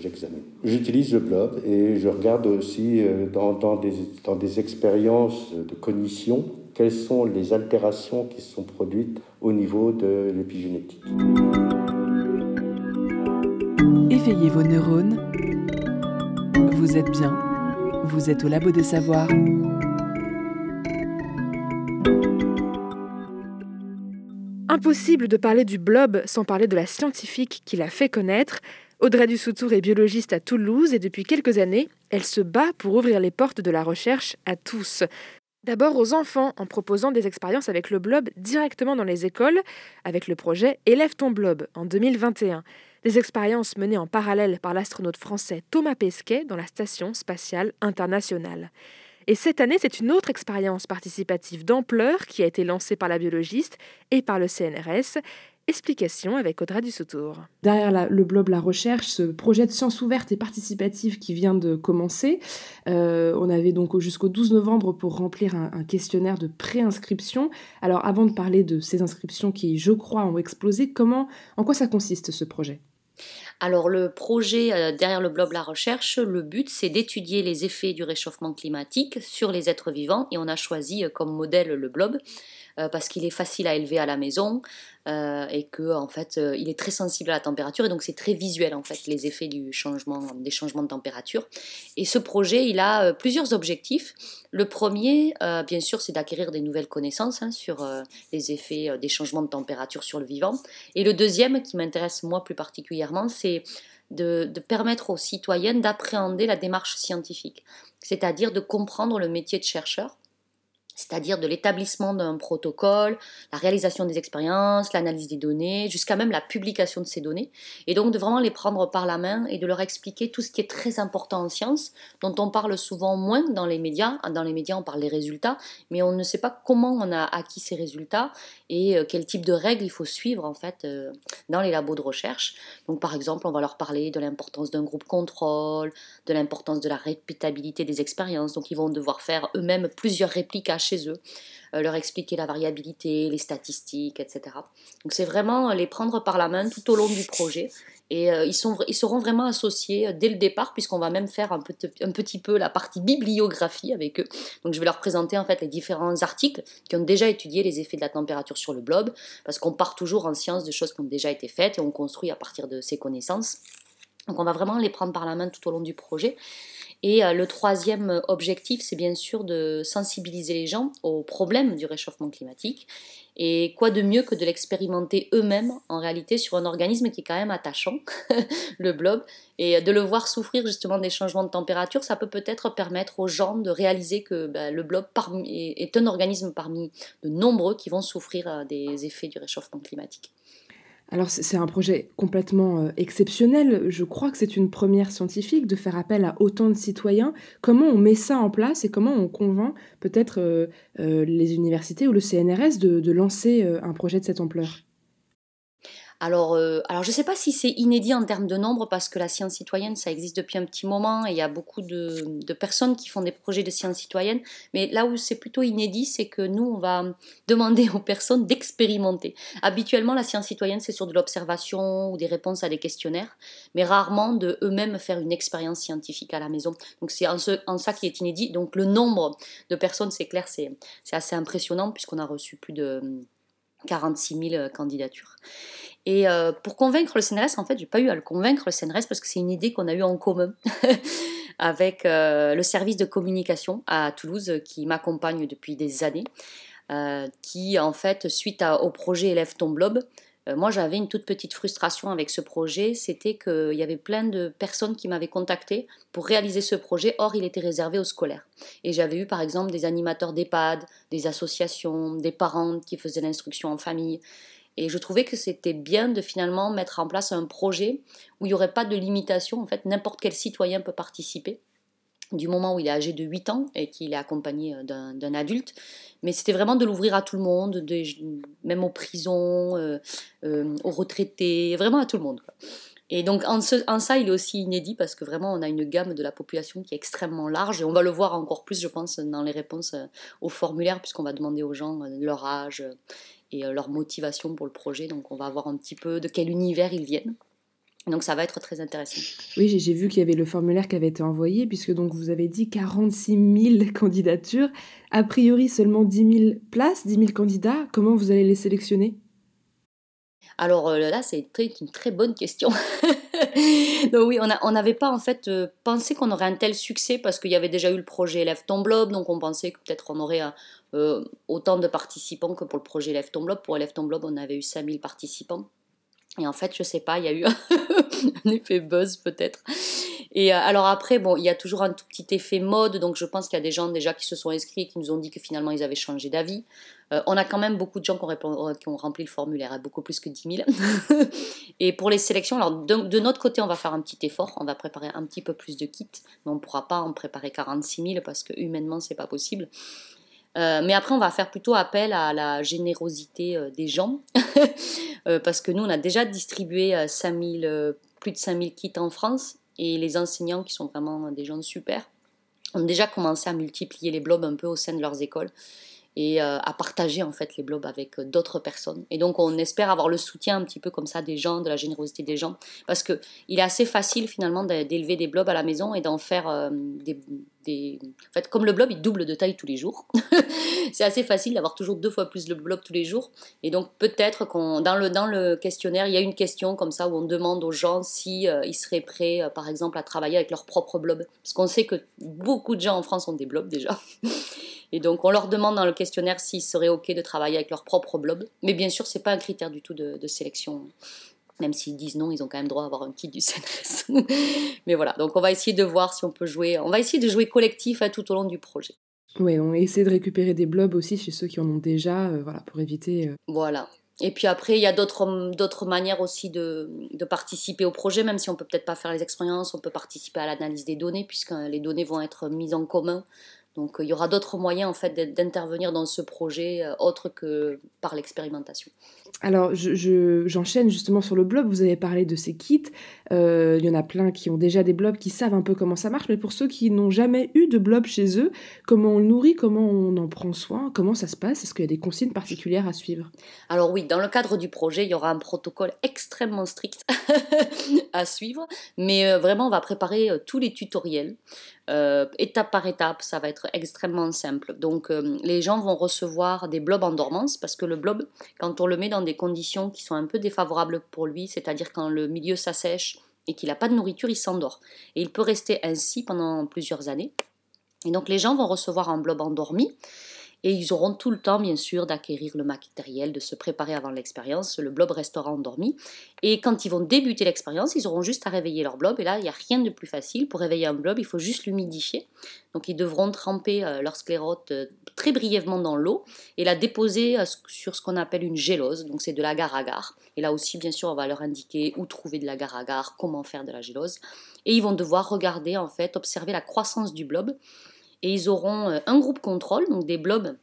j'examine. J'utilise le blob et je regarde aussi euh, dans, dans, des, dans des expériences de cognition quelles sont les altérations qui sont produites au niveau de l'épigénétique. Éveillez vos neurones vous êtes bien. Vous êtes au Labo des Savoirs. Impossible de parler du blob sans parler de la scientifique qui l'a fait connaître. Audrey Dussoutour est biologiste à Toulouse et depuis quelques années, elle se bat pour ouvrir les portes de la recherche à tous. D'abord aux enfants en proposant des expériences avec le blob directement dans les écoles avec le projet Élève ton blob en 2021. Des expériences menées en parallèle par l'astronaute français Thomas Pesquet dans la Station spatiale internationale. Et cette année, c'est une autre expérience participative d'ampleur qui a été lancée par la biologiste et par le CNRS. Explication avec Audrey Dussautour. Derrière le blob La Recherche, ce projet de science ouverte et participative qui vient de commencer, euh, on avait donc jusqu'au 12 novembre pour remplir un, un questionnaire de préinscription. Alors avant de parler de ces inscriptions qui, je crois, ont explosé, comment, en quoi ça consiste ce projet? Alors le projet euh, derrière le blob La Recherche, le but c'est d'étudier les effets du réchauffement climatique sur les êtres vivants et on a choisi euh, comme modèle le blob parce qu'il est facile à élever à la maison et que en fait il est très sensible à la température et donc c'est très visuel en fait les effets du changement des changements de température. Et ce projet il a plusieurs objectifs. Le premier bien sûr c'est d'acquérir des nouvelles connaissances hein, sur les effets des changements de température sur le vivant. Et le deuxième qui m'intéresse moi plus particulièrement c'est de, permettre aux citoyennes d'appréhender la démarche scientifique, c'est-à-dire de comprendre le métier de chercheur c'est-à-dire de l'établissement d'un protocole, la réalisation des expériences, l'analyse des données, jusqu'à même la publication de ces données, et donc de vraiment les prendre par la main et de leur expliquer tout ce qui est très important en science, dont on parle souvent moins dans les médias. Dans les médias, on parle des résultats, mais on ne sait pas comment on a acquis ces résultats et euh, quel type de règles il faut suivre en fait euh, dans les labos de recherche. Donc par exemple, on va leur parler de l'importance d'un groupe contrôle, de l'importance de la répétabilité des expériences. Donc ils vont devoir faire eux-mêmes plusieurs répliques à chez eux, euh, leur expliquer la variabilité, les statistiques, etc. Donc c'est vraiment les prendre par la main tout au long du projet. Et euh, ils, sont, ils seront vraiment associés euh, dès le départ, puisqu'on va même faire un, un petit peu la partie bibliographie avec eux. Donc je vais leur présenter en fait les différents articles qui ont déjà étudié les effets de la température sur le blob, parce qu'on part toujours en science de choses qui ont déjà été faites et on construit à partir de ces connaissances. Donc on va vraiment les prendre par la main tout au long du projet. Et euh, le troisième objectif, c'est bien sûr de sensibiliser les gens aux problèmes du réchauffement climatique. Et quoi de mieux que de l'expérimenter eux-mêmes en réalité sur un organisme qui est quand même attachant, le blob, et de le voir souffrir justement des changements de température, ça peut peut-être permettre aux gens de réaliser que ben, le blob est un organisme parmi de nombreux qui vont souffrir euh, des effets du réchauffement climatique. Alors c'est un projet complètement euh, exceptionnel. Je crois que c'est une première scientifique de faire appel à autant de citoyens. Comment on met ça en place et comment on convainc peut-être euh, euh, les universités ou le CNRS de lancer un projet de cette ampleur? Alors, euh, alors je ne sais pas si c'est inédit en termes de nombre, parce que la science citoyenne, ça existe depuis un petit moment, et il y a beaucoup de, personnes qui font des projets de science citoyenne, mais là où c'est plutôt inédit, c'est que nous, on va demander aux personnes d'expérimenter. Habituellement, la science citoyenne, c'est sur de l'observation ou des réponses à des questionnaires, mais rarement de eux-mêmes faire une expérience scientifique à la maison. Donc c'est en, en, ça qui est inédit. Donc le nombre de personnes, c'est clair, c'est assez impressionnant, puisqu'on a reçu plus de 46 000 candidatures. Et euh, pour convaincre le CNRS, en fait, j'ai pas eu à le convaincre le CNRS parce que c'est une idée qu'on a eue en commun avec euh, le service de communication à Toulouse qui m'accompagne depuis des années, euh, qui en fait, suite au projet Élève ton blob, moi j'avais une toute petite frustration avec ce projet, c'était qu'il y avait plein de personnes qui m'avaient contacté pour réaliser ce projet, or il était réservé aux scolaires. Et j'avais eu par exemple des animateurs d'EHPAD, des associations, des parents qui faisaient l'instruction en famille. Et je trouvais que c'était bien de finalement mettre en place un projet où il n'y aurait pas de limitation. En fait, n'importe quel citoyen peut participer du moment où il est âgé de 8 ans et qu'il est accompagné euh, d'un adulte. Mais c'était vraiment de l'ouvrir à tout le monde, de, même aux prisons, euh, euh, aux retraités, vraiment à tout le monde. Et donc en, ça, il est aussi inédit parce que vraiment, on a une gamme de la population qui est extrêmement large et on va le voir encore plus, je pense, dans les réponses aux formulaires puisqu'on va demander aux gens leur âge, et euh, leur motivation pour le projet. Donc on va voir un petit peu de quel univers ils viennent. Donc ça va être très intéressant. Oui, j'ai vu qu'il y avait le formulaire qui avait été envoyé, puisque donc vous avez dit 46 000 candidatures, a priori seulement 10 000 places, 10 000 candidats. Comment vous allez les sélectionner? Alors euh, là, c'est une très bonne question. donc oui, on n'avait pas en fait euh, pensé qu'on aurait un tel succès parce qu'il y avait déjà eu le projet Élève ton blob, donc on pensait que peut-être on aurait euh, autant de participants que pour le projet Élève ton blob. Pour Élève ton blob, on avait eu 5000 participants. Et en fait, je sais pas, il y a eu un effet buzz peut-être. Et euh, alors après, bon, il y a toujours un tout petit effet mode, donc je pense qu'il y a des gens déjà qui se sont inscrits et qui nous ont dit que finalement ils avaient changé d'avis. Euh, on a quand même beaucoup de gens qui ont, ont rempli le formulaire, hein, beaucoup plus que 10 000. et pour les sélections, alors de, notre côté, on va faire un petit effort, on va préparer un petit peu plus de kits, mais on ne pourra pas en préparer 46 000 parce que humainement, c'est pas possible. Euh, mais après, on va faire plutôt appel à la générosité des gens, parce que nous, on a déjà distribué 5000, plus de 5000 kits en France, et les enseignants, qui sont vraiment des gens super, ont déjà commencé à multiplier les blobs un peu au sein de leurs écoles et euh, à partager en fait les blobs avec euh, d'autres personnes. Et donc on espère avoir le soutien un petit peu comme ça des gens, de la générosité des gens, parce que il est assez facile finalement d'élever des blobs à la maison et d'en faire euh, des, En fait, comme le blob il double de taille tous les jours, c'est assez facile d'avoir toujours deux fois plus le blob tous les jours. Et donc peut-être qu'on dans le dans le questionnaire il y a une question comme ça où on demande aux gens si ils seraient prêts, par exemple, à travailler avec leur propre blob, parce qu'on sait que beaucoup de gens en France ont des blobs déjà. Et donc, on leur demande dans le questionnaire s'ils seraient OK de travailler avec leur propre blob. Mais bien sûr, ce n'est pas un critère du tout de, sélection. Même s'ils disent non, ils ont quand même droit à avoir un kit du CNRS. Mais voilà, donc on va essayer de voir si on peut jouer. On va essayer de jouer collectif hein, tout au long du projet. Oui, on essaie de récupérer des blobs aussi chez ceux qui en ont déjà, euh, voilà, pour éviter. Euh, voilà. Et puis après, il y a d'autres manières aussi de, de, participer au projet, même si on peut peut-être pas faire les expériences, on peut participer à l'analyse des données, puisque les données vont être mises en commun donc il y aura d'autres moyens en fait d'intervenir dans ce projet euh, autre que par l'expérimentation. Alors j'enchaîne justement sur le blog, vous avez parlé de ces kits, euh, il y en a plein qui ont déjà des blobs, qui savent un peu comment ça marche, mais pour ceux qui n'ont jamais eu de blob chez eux, comment on le nourrit, comment on en prend soin, comment ça se passe, est-ce qu'il y a des consignes particulières à suivre? Alors oui, dans le cadre du projet, il y aura un protocole extrêmement strict à suivre, mais euh, vraiment on va préparer tous les tutoriels. Euh, étape par étape, ça va être extrêmement simple. Donc euh, les gens vont recevoir des blobs en dormance parce que le blob, quand on le met dans des conditions qui sont un peu défavorables pour lui, c'est-à-dire quand le milieu s'assèche et qu'il n'a pas de nourriture, il s'endort. Et il peut rester ainsi pendant plusieurs années. Et donc les gens vont recevoir un blob endormi et ils auront tout le temps, bien sûr, d'acquérir le matériel, de se préparer avant l'expérience. Le blob restera endormi. Et quand ils vont débuter l'expérience, ils auront juste à réveiller leur blob. Et là, il n'y a rien de plus facile. Pour réveiller un blob, il faut juste l'humidifier. Donc, ils devront tremper euh, leur sclérote euh, très brièvement dans l'eau et la déposer euh, sur ce qu'on appelle une gélose. Donc, c'est de l'agar-agar. Et là aussi, bien sûr, on va leur indiquer où trouver de l'agar-agar, comment faire de la gélose. Et ils vont devoir regarder, en fait, observer la croissance du blob et ils auront euh, un groupe contrôle, donc des blobs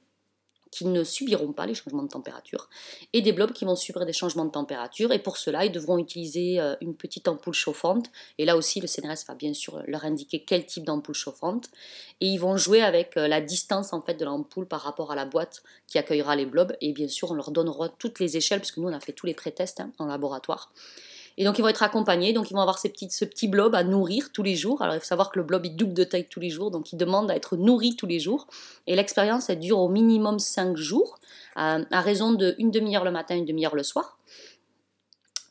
qui ne subiront pas les changements de température, et des blobs qui vont subir des changements de température, et pour cela, ils devront utiliser euh, une petite ampoule chauffante, et là aussi, le CNRS va bien sûr leur indiquer quel type d'ampoule chauffante, et ils vont jouer avec euh, la distance en fait de l'ampoule par rapport à la boîte qui accueillera les blobs, et bien sûr, on leur donnera toutes les échelles, puisque nous, on a fait tous les pré-tests hein, en laboratoire, et donc ils vont être accompagnés, donc ils vont avoir ces ce petit blob à nourrir tous les jours. Alors il faut savoir que le blob il double de taille tous les jours, donc il demande à être nourri tous les jours. Et l'expérience elle dure au minimum 5 jours, à, raison de une demi-heure le matin, une demi-heure le soir.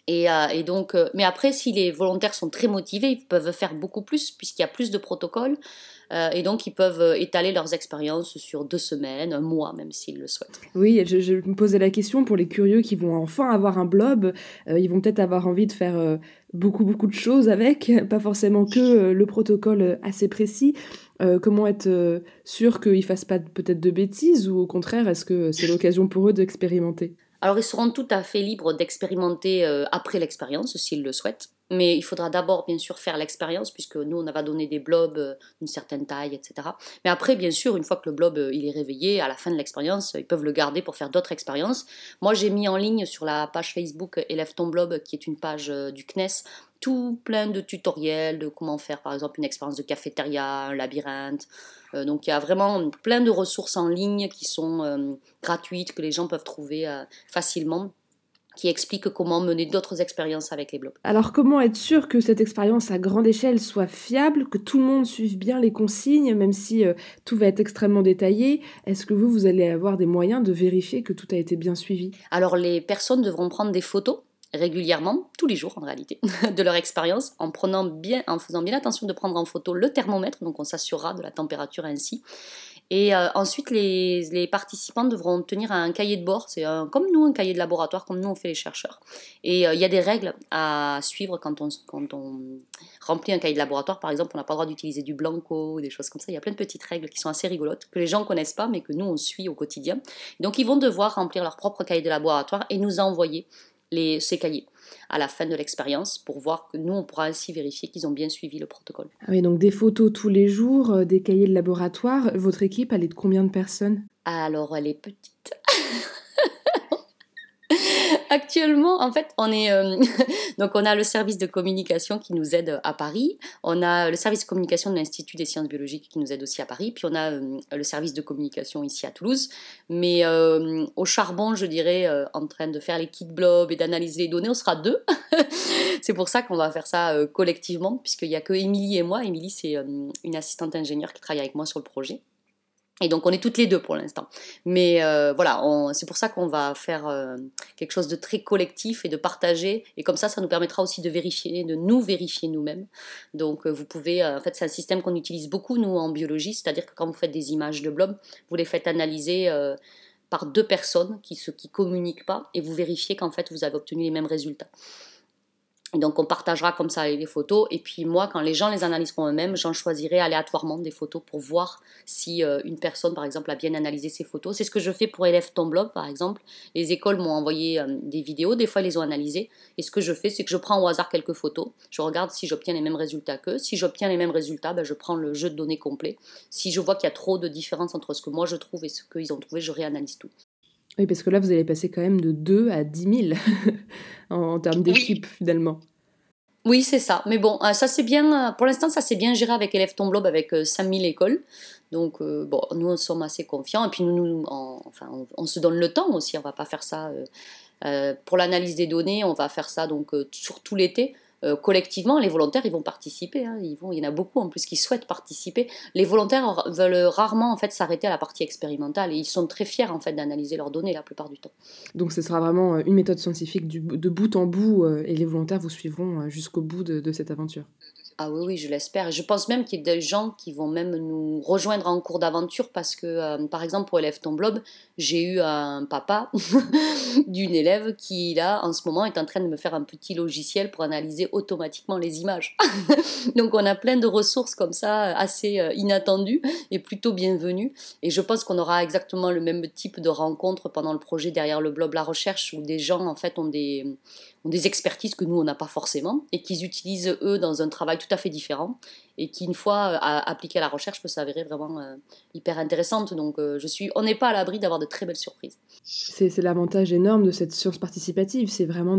Et, euh, donc, euh, mais après, si les volontaires sont très motivés, ils peuvent faire beaucoup plus puisqu'il y a plus de protocoles. Euh, et donc, ils peuvent euh, étaler leurs expériences sur deux semaines, un mois, même s'ils le souhaitent. Oui, je, me posais la question pour les curieux qui vont enfin avoir un blob. Euh, ils vont peut-être avoir envie de faire beaucoup, beaucoup de choses avec, pas forcément que le protocole assez précis. comment être sûr qu'ils ne fassent pas peut-être de bêtises ou au contraire, est-ce que c'est l'occasion pour eux d'expérimenter? Alors ils seront tout à fait libres d'expérimenter après l'expérience s'ils le souhaitent. Mais il faudra d'abord, bien sûr, faire l'expérience, puisque nous, on va donner des blobs euh, d'une certaine taille, etc. Mais après, bien sûr, une fois que le blob euh, il est réveillé, à la fin de l'expérience, ils peuvent le garder pour faire d'autres expériences. Moi, j'ai mis en ligne sur la page Facebook Élève ton blob, qui est une page euh, du CNES, tout plein de tutoriels de comment faire, par exemple, une expérience de cafétéria, un labyrinthe. donc, il y a vraiment plein de ressources en ligne qui sont gratuites, que les gens peuvent trouver facilement qui explique comment mener d'autres expériences avec les blobs. Alors comment être sûr que cette expérience à grande échelle soit fiable, que tout le monde suive bien les consignes, même si euh, tout va être extrêmement détaillé? Est-ce que vous, vous allez avoir des moyens de vérifier que tout a été bien suivi? Alors les personnes devront prendre des photos régulièrement, tous les jours en réalité, de leur expérience, en prenant bien, en faisant bien attention de prendre en photo le thermomètre, donc on s'assurera de la température ainsi, Et euh, ensuite, les, participants devront tenir un cahier de bord. C'est comme nous, un cahier de laboratoire, comme nous on fait les chercheurs. Et il y a des règles à suivre quand on, remplit un cahier de laboratoire. Par exemple, on n'a pas le droit d'utiliser du blanco ou des choses comme ça. Il y a plein de petites règles qui sont assez rigolotes, que les gens ne connaissent pas, mais que nous on suit au quotidien. Donc ils vont devoir remplir leur propre cahier de laboratoire et nous envoyer ces cahiers à la fin de l'expérience pour voir que nous, on pourra ainsi vérifier qu'ils ont bien suivi le protocole. Ah oui, donc des photos tous les jours, euh, des cahiers de laboratoire. Votre équipe, elle est de combien de personnes? Alors, elle est petite. Actuellement, en fait, on est euh, donc on a le service de communication qui nous aide à Paris, on a le service de communication de l'Institut des sciences biologiques qui nous aide aussi à Paris, puis on a euh, le service de communication ici à Toulouse. Mais euh, au charbon, je dirais, en train de faire les kits blob et d'analyser les données, on sera deux. c'est pour ça qu'on va faire ça collectivement, puisqu'il n'y a que Émilie et moi. Émilie, c'est une assistante ingénieure qui travaille avec moi sur le projet. Et donc on est toutes les deux pour l'instant. Mais euh, voilà, c'est pour ça qu'on va faire euh, quelque chose de très collectif et de partager. Et comme ça, ça nous permettra aussi de vérifier, de nous vérifier nous-mêmes. Donc euh, vous pouvez, en fait c'est un système qu'on utilise beaucoup nous en biologie, c'est-à-dire que quand vous faites des images de blob, vous les faites analyser par deux personnes qui ne communiquent pas et vous vérifiez qu'en fait vous avez obtenu les mêmes résultats. Donc on partagera comme ça les photos et puis moi quand les gens les analyseront eux-mêmes, j'en choisirai aléatoirement des photos pour voir si euh, une personne par exemple a bien analysé ces photos. C'est ce que je fais pour élèves ton blog par exemple. Les écoles m'ont envoyé euh, des vidéos, des fois ils les ont analysées et ce que je fais c'est que je prends au hasard quelques photos, je regarde si j'obtiens les mêmes résultats qu'eux. Si j'obtiens les mêmes résultats, ben, je prends le jeu de données complet. Si je vois qu'il y a trop de différence entre ce que moi je trouve et ce qu'ils ont trouvé, je réanalyse tout. Oui, parce que là, vous allez passer quand même de 2 à 10 000 en, termes d'équipe, finalement. Oui, c'est ça. Mais bon, euh, ça c'est bien, euh, pour l'instant, ça c'est bien géré avec Élève Ton Blob, avec 5000 euh, écoles. Donc, bon, nous, on sommes assez confiants. Et puis, nous, nous enfin, on, se donne le temps aussi. On va pas faire ça pour l'analyse des données. On va faire ça donc sur tout l'été. Euh, collectivement, les volontaires, ils vont participer. Hein. ils vont, il y en a beaucoup en plus qui souhaitent participer. Les volontaires veulent rarement en fait s'arrêter à la partie expérimentale et ils sont très fiers en fait d'analyser leurs données la plupart du temps. Donc ce sera vraiment euh, une méthode scientifique de bout en bout euh, et les volontaires vous suivront jusqu'au bout de cette aventure. Ah oui, oui, je l'espère. je pense même qu'il y a des gens qui vont même nous rejoindre en cours d'aventure parce que, euh, par exemple, pour Élève ton blob, j'ai eu un papa d'une élève qui, là, en ce moment, est en train de me faire un petit logiciel pour analyser automatiquement les images. Donc, on a plein de ressources comme ça, assez euh, inattendues et plutôt bienvenues. Et je pense qu'on aura exactement le même type de rencontre pendant le projet derrière le blob La Recherche où des gens, en fait, ont des ont des expertises que nous, on n'a pas forcément, et qu'ils utilisent, eux, dans un travail tout à fait différent, et qui, une fois euh, appliquée à la recherche, peut s'avérer vraiment euh, hyper intéressante. Donc, euh, je suis, on n'est pas à l'abri d'avoir de très belles surprises. C'est l'avantage énorme de cette science participative, c'est vraiment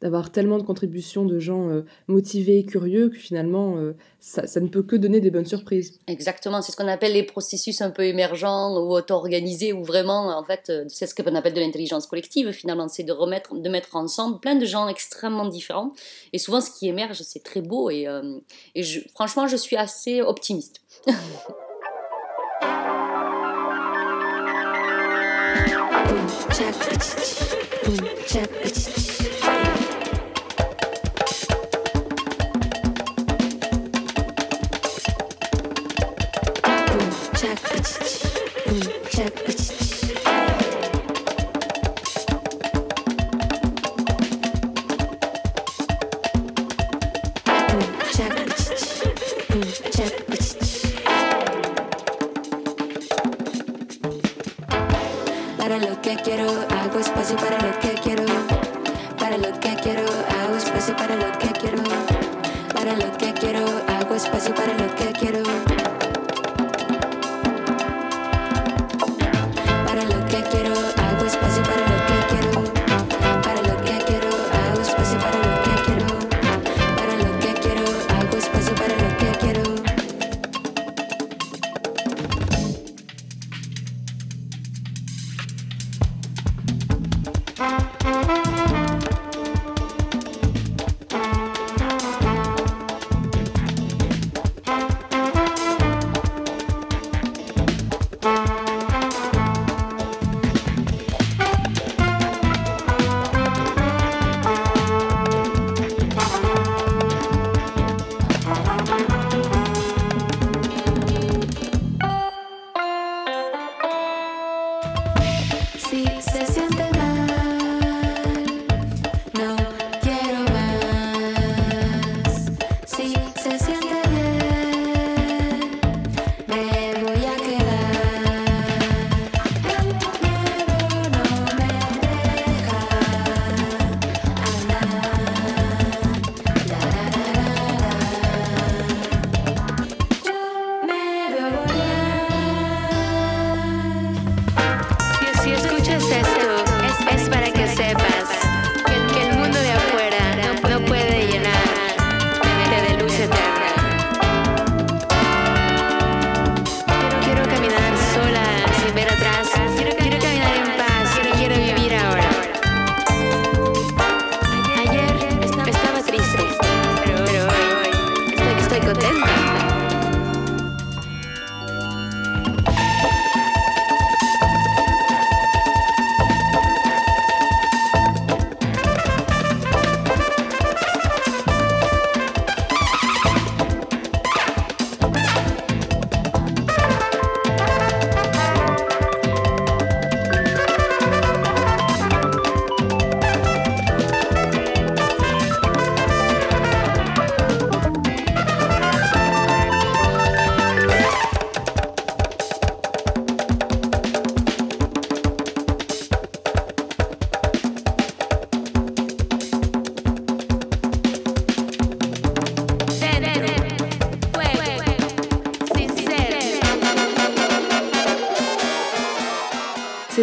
d'avoir tellement de contributions de gens motivés, curieux, que finalement, ça, ça, ne peut que donner des bonnes surprises. Exactement, c'est ce qu'on appelle les processus un peu émergents ou auto-organisés, ou vraiment, en fait, c'est ce qu'on appelle de l'intelligence collective, finalement, c'est de, remettre, de mettre ensemble plein de gens extrêmement différents. Et souvent, ce qui émerge, c'est très beau, et, et je, franchement, je je suis assez optimiste.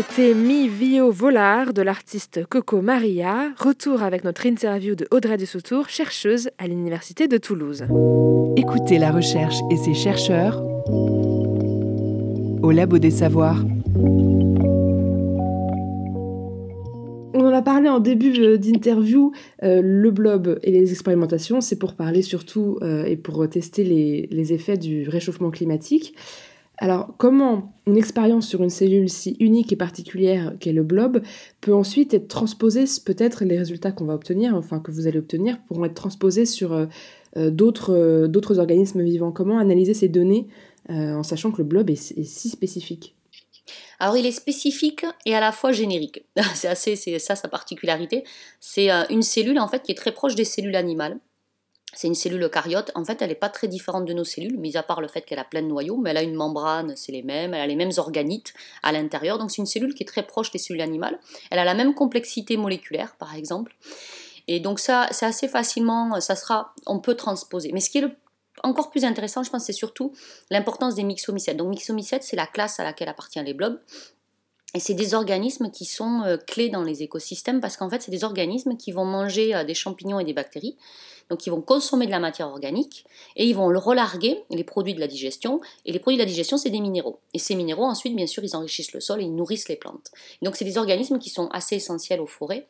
c'était Mi Vio Volar de l'artiste Coco Maria. Retour avec notre interview de Audrey de Sautour, chercheuse à l'Université de Toulouse. Écoutez la recherche et ses chercheurs au Labo des Savoirs. On en a parlé en début euh, d'interview, euh, le blob et les expérimentations, c'est pour parler surtout euh, et pour tester les, les effets du réchauffement climatique. Alors, comment une expérience sur une cellule si unique et particulière qu'est le blob peut ensuite être transposée, peut-être les résultats qu'on va obtenir, enfin que vous allez obtenir, pourront être transposés sur euh, euh, euh, d'autres organismes vivants? Comment analyser ces données en sachant que le blob est, si spécifique? Alors il est spécifique et à la fois générique. c'est assez, ça sa particularité. C'est une cellule en fait qui est très proche des cellules animales. C'est une cellule eucaryote. En fait, elle n'est pas très différente de nos cellules, mis à part le fait qu'elle a plein de noyaux, mais elle a une membrane, c'est les mêmes, elle a les mêmes organites à l'intérieur. Donc, c'est une cellule qui est très proche des cellules animales. Elle a la même complexité moléculaire, par exemple. Et donc, ça, c'est assez facilement, ça sera, on peut transposer. Mais ce qui est encore plus intéressant, je pense, c'est surtout l'importance des myxomycètes. Donc, myxomycètes, c'est la classe à laquelle appartient les blobs. Et c'est des organismes qui sont euh, clés dans les écosystèmes parce qu'en fait, c'est des organismes qui vont manger euh, des champignons et des bactéries. Donc, ils vont consommer de la matière organique et ils vont le relarguer, les produits de la digestion. Et les produits de la digestion, c'est des minéraux. Et ces minéraux, ensuite, bien sûr, ils enrichissent le sol et ils nourrissent les plantes. donc, c'est des organismes qui sont assez essentiels aux forêts.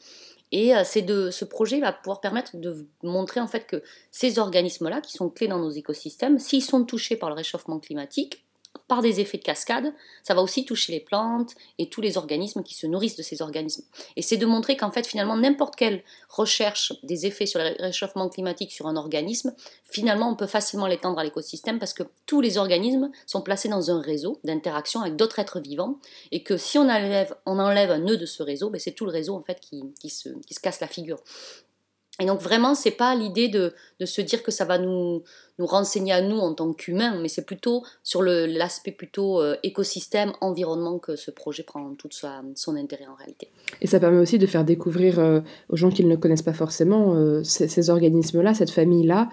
Et euh, de ce projet va pouvoir permettre de montrer en fait que ces organismes-là, qui sont clés dans nos écosystèmes, s'ils sont touchés par le réchauffement climatique, par des effets de cascade, ça va aussi toucher les plantes et tous les organismes qui se nourrissent de ces organismes. Et c'est de montrer qu'en fait, finalement, n'importe quelle recherche des effets sur le réchauffement climatique sur un organisme, finalement, on peut facilement l'étendre à l'écosystème parce que tous les organismes sont placés dans un réseau d'interaction avec d'autres êtres vivants et que si on enlève, un nœud de ce réseau, ben c'est tout le réseau en fait qui se casse la figure. Et donc vraiment, c'est pas l'idée de, de, se dire que ça va nous, nous renseigner à nous en tant qu'humains, mais c'est plutôt sur l'aspect plutôt euh, écosystème, environnement que ce projet prend tout son intérêt en réalité. Et ça permet aussi de faire découvrir euh, aux gens qui ne connaissent pas forcément euh, ces organismes-là, cette famille-là,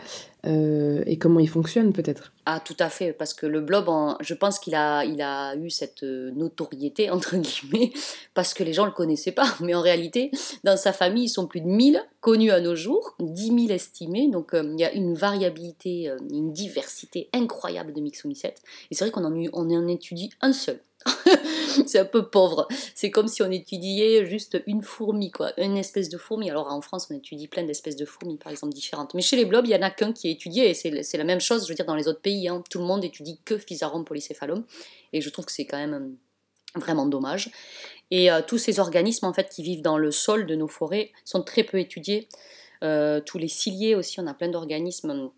et comment ils fonctionnent peut-être? Ah tout à fait, parce que le blob, je pense qu'il a, il a eu cette notoriété, entre guillemets, parce que les gens ne le connaissaient pas, mais en réalité, dans sa famille, ils sont plus de 1000 connus à nos jours, 10 000 estimés, donc il y a une variabilité euh, une diversité incroyable de myxomycètes. Et c'est vrai qu'on en, on en étudie un seul. c'est un peu pauvre. C'est comme si on étudiait juste une fourmi, quoi, une espèce de fourmi. Alors en France, on étudie plein d'espèces de fourmis, par exemple, différentes. Mais chez les blobs, il y en a qu'un qui est étudié, et c'est la même chose, je veux dire, dans les autres pays. Hein. Tout le monde étudie que Physarum polycéphalum. Et je trouve que c'est quand même euh, vraiment dommage. Et euh, tous ces organismes, en fait, qui vivent dans le sol de nos forêts, sont très peu étudiés. tous les ciliés aussi, on a plein d'organismes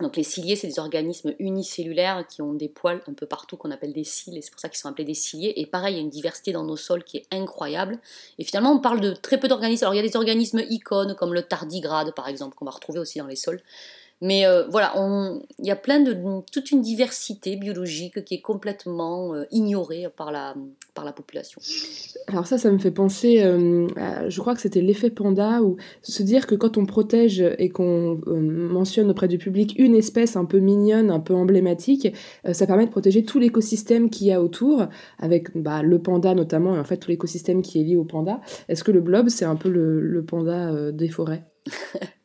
donc les ciliés, c'est des organismes unicellulaires qui ont des poils un peu partout qu'on appelle des cils, et c'est pour ça qu'ils sont appelés des ciliés. Et pareil, il y a une diversité dans nos sols qui est incroyable. Et finalement, on parle de très peu d'organismes. Alors il y a des organismes icônes comme le tardigrade, par exemple, qu'on va retrouver aussi dans les sols. Mais euh, voilà, il y a plein de toute une diversité biologique qui est complètement euh, ignorée par la, par la population. Alors ça, ça me fait penser, euh, je crois que c'était l'effet panda, ou se dire que quand on protège et qu'on mentionne auprès du public une espèce un peu mignonne, un peu emblématique, ça permet de protéger tout l'écosystème qu'il y a autour, avec bah, le panda notamment, et en fait tout l'écosystème qui est lié au panda. Est-ce que le blob, c'est un peu le, le panda des forêts?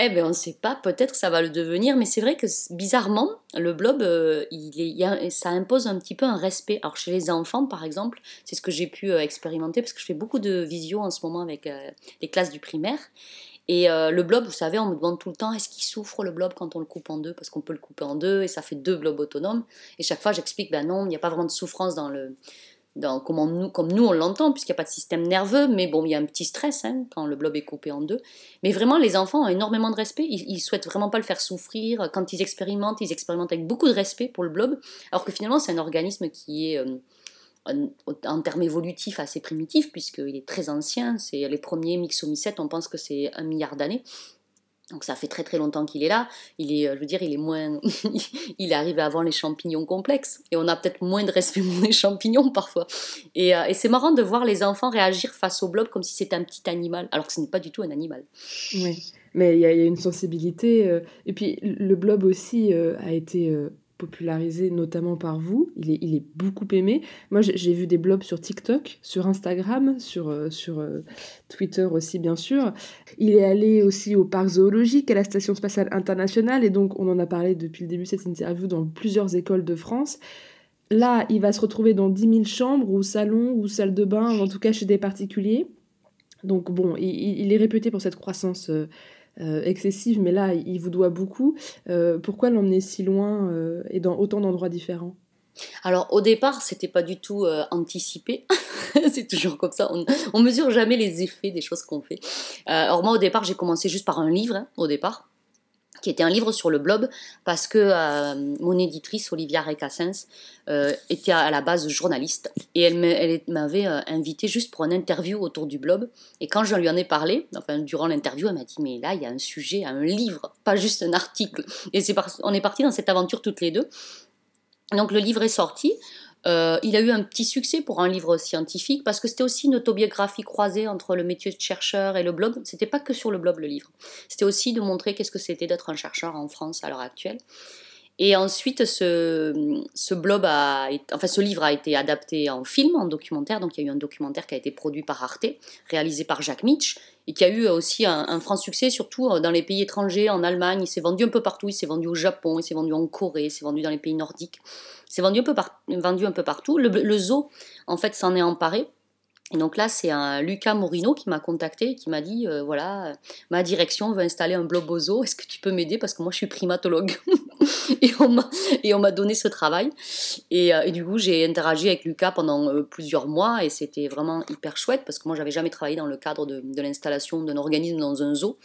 Eh bien, on ne sait pas, peut-être ça va le devenir, mais c'est vrai que bizarrement, le blob, euh, il ça impose un petit peu un respect. Alors chez les enfants, par exemple, c'est ce que j'ai pu euh, expérimenter, parce que je fais beaucoup de visio en ce moment avec euh, les classes du primaire. Et le blob, vous savez, on me demande tout le temps, est-ce qu'il souffre le blob quand on le coupe en deux? Parce qu'on peut le couper en deux et ça fait deux blobs autonomes. Et chaque fois, j'explique, ben non, il n'y a pas vraiment de souffrance dans le, comme nous on l'entend, puisqu'il n'y a pas de système nerveux, mais bon, il y a un petit stress hein, quand le blob est coupé en deux. Mais vraiment, les enfants ont énormément de respect, ils, ne souhaitent vraiment pas le faire souffrir. Quand ils expérimentent, ils expérimentent avec beaucoup de respect pour le blob, alors que finalement, c'est un organisme qui est, euh, en, termes évolutifs, assez primitif, puisqu'il est très ancien. C'est les premiers myxomycètes, on pense que c'est un milliard d'années. Donc ça fait très très longtemps qu'il est là. Il est, je veux dire, il est moins, il est arrivé avant les champignons complexes et on a peut-être moins de respect pour les champignons parfois. Et, euh, et c'est marrant de voir les enfants réagir face au blob comme si c'était un petit animal, alors que ce n'est pas du tout un animal. Oui, mais il y, a une sensibilité. Euh, et puis le blob aussi euh, a été popularisé notamment par vous. Il est, beaucoup aimé. Moi, j'ai vu des blogs sur TikTok, sur Instagram, sur, euh, euh, Twitter aussi, bien sûr. Il est allé aussi au parc zoologique, à la Station spatiale internationale, et donc on en a parlé depuis le début de cette interview dans plusieurs écoles de France. Là, il va se retrouver dans 10 000 chambres, ou salons, ou salles de bain, en tout cas chez des particuliers. Donc bon, il, est réputé pour cette croissance euh, euh, excessive, mais là, il vous doit beaucoup. Euh, pourquoi l'emmener si loin et dans autant d'endroits différents? Alors au départ, c'était pas du tout anticipé. c'est toujours comme ça. On, mesure jamais les effets des choses qu'on fait. alors moi, au départ, j'ai commencé juste par un livre. Hein, au départ, qui était un livre sur le blob, parce que euh, mon éditrice, Olivia Recassens, euh, était à la base journaliste, et elle m'avait euh, invité juste pour une interview autour du blob, et quand je lui en ai parlé, enfin, durant l'interview, elle m'a dit, mais là, il y a un sujet, un livre, pas juste un article, et c'est on est parti dans cette aventure toutes les deux. Donc le livre est sorti, euh, il a eu un petit succès pour un livre scientifique parce que c'était aussi une autobiographie croisée entre le métier de chercheur et le blog. C'était pas que sur le blog le livre. C'était aussi de montrer qu'est-ce que c'était d'être un chercheur en France à l'heure actuelle. Et ensuite, ce, blob a, enfin, ce livre a été adapté en film, en documentaire. Donc, il y a eu un documentaire qui a été produit par Arte, réalisé par Jacques Mitch, et qui a eu aussi un, franc succès, surtout euh, dans les pays étrangers, en Allemagne. Il s'est vendu un peu partout. Il s'est vendu au Japon, il s'est vendu en Corée, il s'est vendu dans les pays nordiques. Il s'est vendu un peu, partout. Le zoo, en fait, s'en est emparé et donc là, c'est un Lucas Morino qui m'a contacté, qui m'a dit euh, voilà, ma direction veut installer un blob zoo, est-ce que tu peux m'aider? Parce que moi je suis primatologue et on m'a donné ce travail. Et, euh, du coup, j'ai interagi avec Lucas pendant euh, plusieurs mois et c'était vraiment hyper chouette parce que moi j'avais jamais travaillé dans le cadre de l'installation d'un organisme dans un zoo.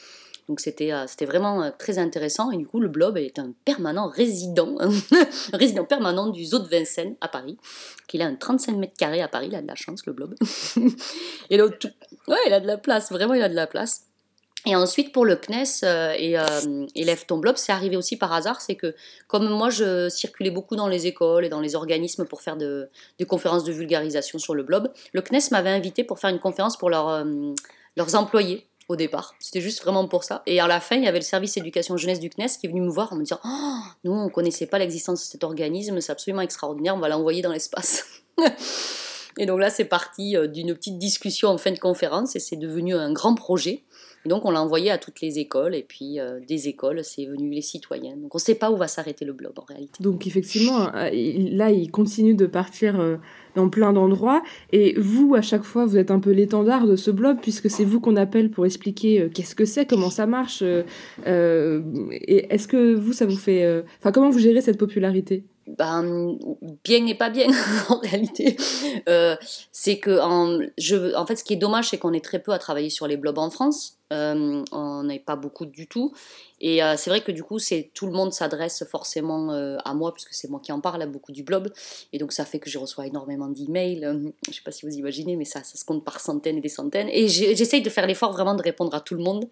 Donc c'était euh, vraiment euh, très intéressant. Et du coup, le blob est un permanent résident, résident permanent du zoo de Vincennes à Paris. Qu'il a un 35 mètres carrés à Paris, il a de la chance, le blob. et là, ouais, il a de la place, vraiment, il a de la place. Et ensuite, pour le CNES euh, et Élève ton blob, c'est arrivé aussi par hasard. C'est que, comme moi, je circulais beaucoup dans les écoles et dans les organismes pour faire de, des conférences de vulgarisation sur le blob, le CNES m'avait invité pour faire une conférence pour leurs employés au départ. C'était juste vraiment pour ça. Et à la fin, il y avait le service éducation jeunesse du CNES qui est venu me voir en me disant oh, Nous, on ne connaissait pas l'existence de cet organisme, c'est absolument extraordinaire, on va l'envoyer dans l'espace. et donc là, c'est parti euh, d'une petite discussion en fin de conférence et c'est devenu un grand projet. Donc, on l'a envoyé à toutes les écoles, et puis euh, des écoles, c'est venu les citoyens. Donc, on ne sait pas où va s'arrêter le blob en réalité. Donc, effectivement, euh, là, il continue de partir euh, dans plein d'endroits, et vous, à chaque fois, vous êtes un peu l'étendard de ce blob, puisque c'est vous qu'on appelle pour expliquer qu'est-ce que c'est, comment ça marche. et est-ce que vous, ça vous fait. Enfin, comment vous gérez cette popularité? Ben, bien et pas bien en réalité. Euh, c'est que en, je, en fait, ce qui est dommage, c'est qu'on est très peu à travailler sur les blobs en France. Euh, on n'est pas beaucoup du tout. Et euh, c'est vrai que du coup, c'est tout le monde s'adresse forcément à moi puisque c'est moi qui en parle beaucoup du blob. Et donc ça fait que je reçois énormément d'emails. je ne sais pas si vous imaginez, mais ça, ça se compte par centaines et des centaines. Et j'essaye de faire l'effort vraiment de répondre à tout le monde.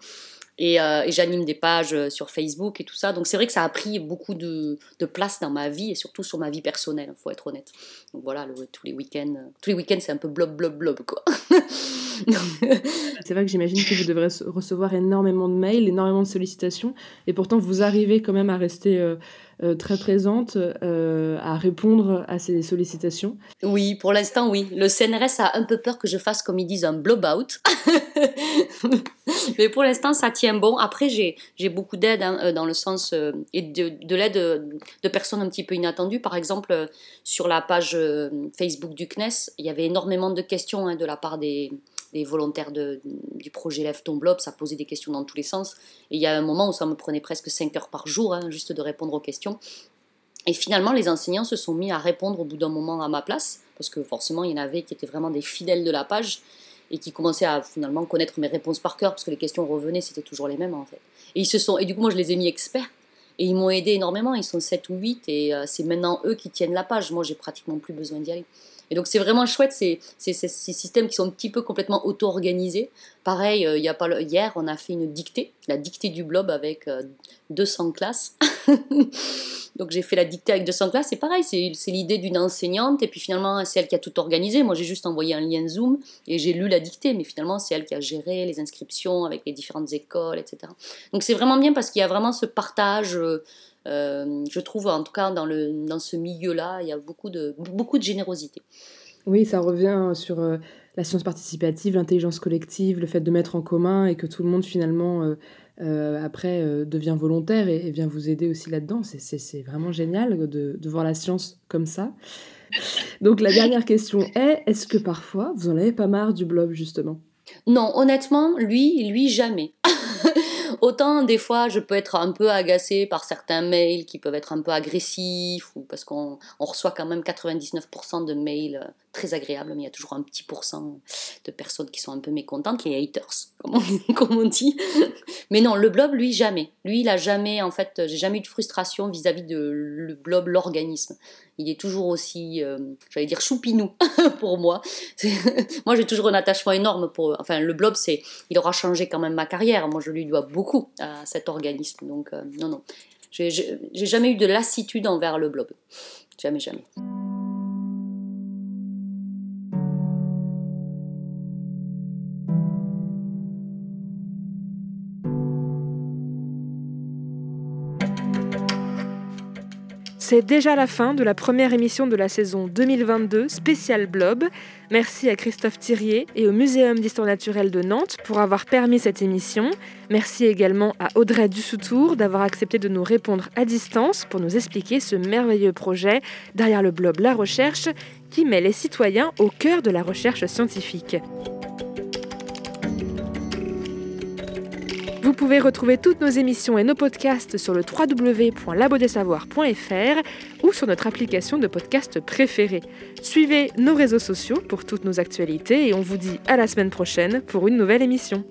Euh, et, j'anime des pages euh, sur Facebook et tout ça. Donc c'est vrai que ça a pris beaucoup de, place dans ma vie et surtout sur ma vie personnelle, il faut être honnête. Donc voilà, tous les week-ends, euh, tous les week-ends c'est un peu blob, blob, blob quoi. c'est vrai que j'imagine que vous devrez recevoir énormément de mails, énormément de sollicitations et pourtant vous arrivez quand même à rester... très présente euh, à répondre à ces sollicitations Oui, pour l'instant, oui. Le CNRS a un peu peur que je fasse, comme ils disent, un blob-out. Mais pour l'instant, ça tient bon. Après, j'ai beaucoup d'aide hein, euh, dans le sens et de, l'aide de, personnes un petit peu inattendues. Par exemple, sur la page Facebook du CNES, il y avait énormément de questions hein, de la part des, des volontaires du projet Lève ton blob, ça posait des questions dans tous les sens. Et il y a un moment où ça me prenait presque 5 heures par jour, hein, juste de répondre aux questions. Et finalement, les enseignants se sont mis à répondre au bout d'un moment à ma place, parce que forcément, il y en avait qui étaient vraiment des fidèles de la page et qui commençaient à finalement connaître mes réponses par cœur, parce que les questions revenaient, c'était toujours les mêmes en fait. Et, ils se sont, et du coup, moi, je les ai mis experts. Et ils m'ont aidé énormément, ils sont 7 ou 8, et euh, c'est maintenant eux qui tiennent la page. Moi, j'ai pratiquement plus besoin d'y aller. Et donc c'est vraiment chouette ces, ces, systèmes qui sont un petit peu complètement auto-organisés. Pareil, euh, il y a pas hier, on a fait une dictée, la dictée du blob avec 200 euh, classes. donc j'ai fait la dictée avec 200 classes, c'est pareil, c'est l'idée d'une enseignante, et puis finalement c'est elle qui a tout organisé. Moi j'ai juste envoyé un lien Zoom et j'ai lu la dictée, mais finalement c'est elle qui a géré les inscriptions avec les différentes écoles, etc. Donc c'est vraiment bien parce qu'il y a vraiment ce partage. Euh, je trouve en tout cas dans, le, dans ce milieu-là, il y a beaucoup de, beaucoup de générosité. Oui, ça revient sur la science participative, l'intelligence collective, le fait de mettre en commun et que tout le monde finalement après devient volontaire et, vient vous aider aussi là-dedans. C'est vraiment génial de, de, voir la science comme ça. Donc la dernière question est, est-ce que parfois vous en avez pas marre du blob justement? Non, honnêtement, lui, lui jamais. Autant des fois je peux être un peu agacée par certains mails qui peuvent être un peu agressifs ou parce qu'on reçoit quand même 99% de mails euh, très agréables, mais il y a toujours un petit pourcent de personnes qui sont un peu mécontentes, les haters, comme on, dit. Mais non, le blob, lui, jamais. Lui, il a jamais, en fait, j'ai jamais eu de frustration vis-à-vis de le blob, l'organisme. Il est toujours aussi, euh, j'allais dire, choupinou pour moi. moi, j'ai toujours un attachement énorme pour. Enfin, le blob, c'est, il aura changé quand même ma carrière. Moi, je lui dois beaucoup à cet organisme. Donc, euh, non, non. J'ai jamais eu de lassitude envers le blob. Jamais, jamais. C'est déjà la fin de la première émission de la saison 2022 spéciale Blob. Merci à Christophe Thirier et au Muséum d'histoire naturelle de Nantes pour avoir permis cette émission. Merci également à Audrey Dussoutour d'avoir accepté de nous répondre à distance pour nous expliquer ce merveilleux projet derrière le Blob La Recherche qui met les citoyens au cœur de la recherche scientifique. Vous pouvez retrouver toutes nos émissions et nos podcasts sur le www.labodesavoirs.fr ou sur notre application de podcast préférée. Suivez nos réseaux sociaux pour toutes nos actualités et on vous dit à la semaine prochaine pour une nouvelle émission.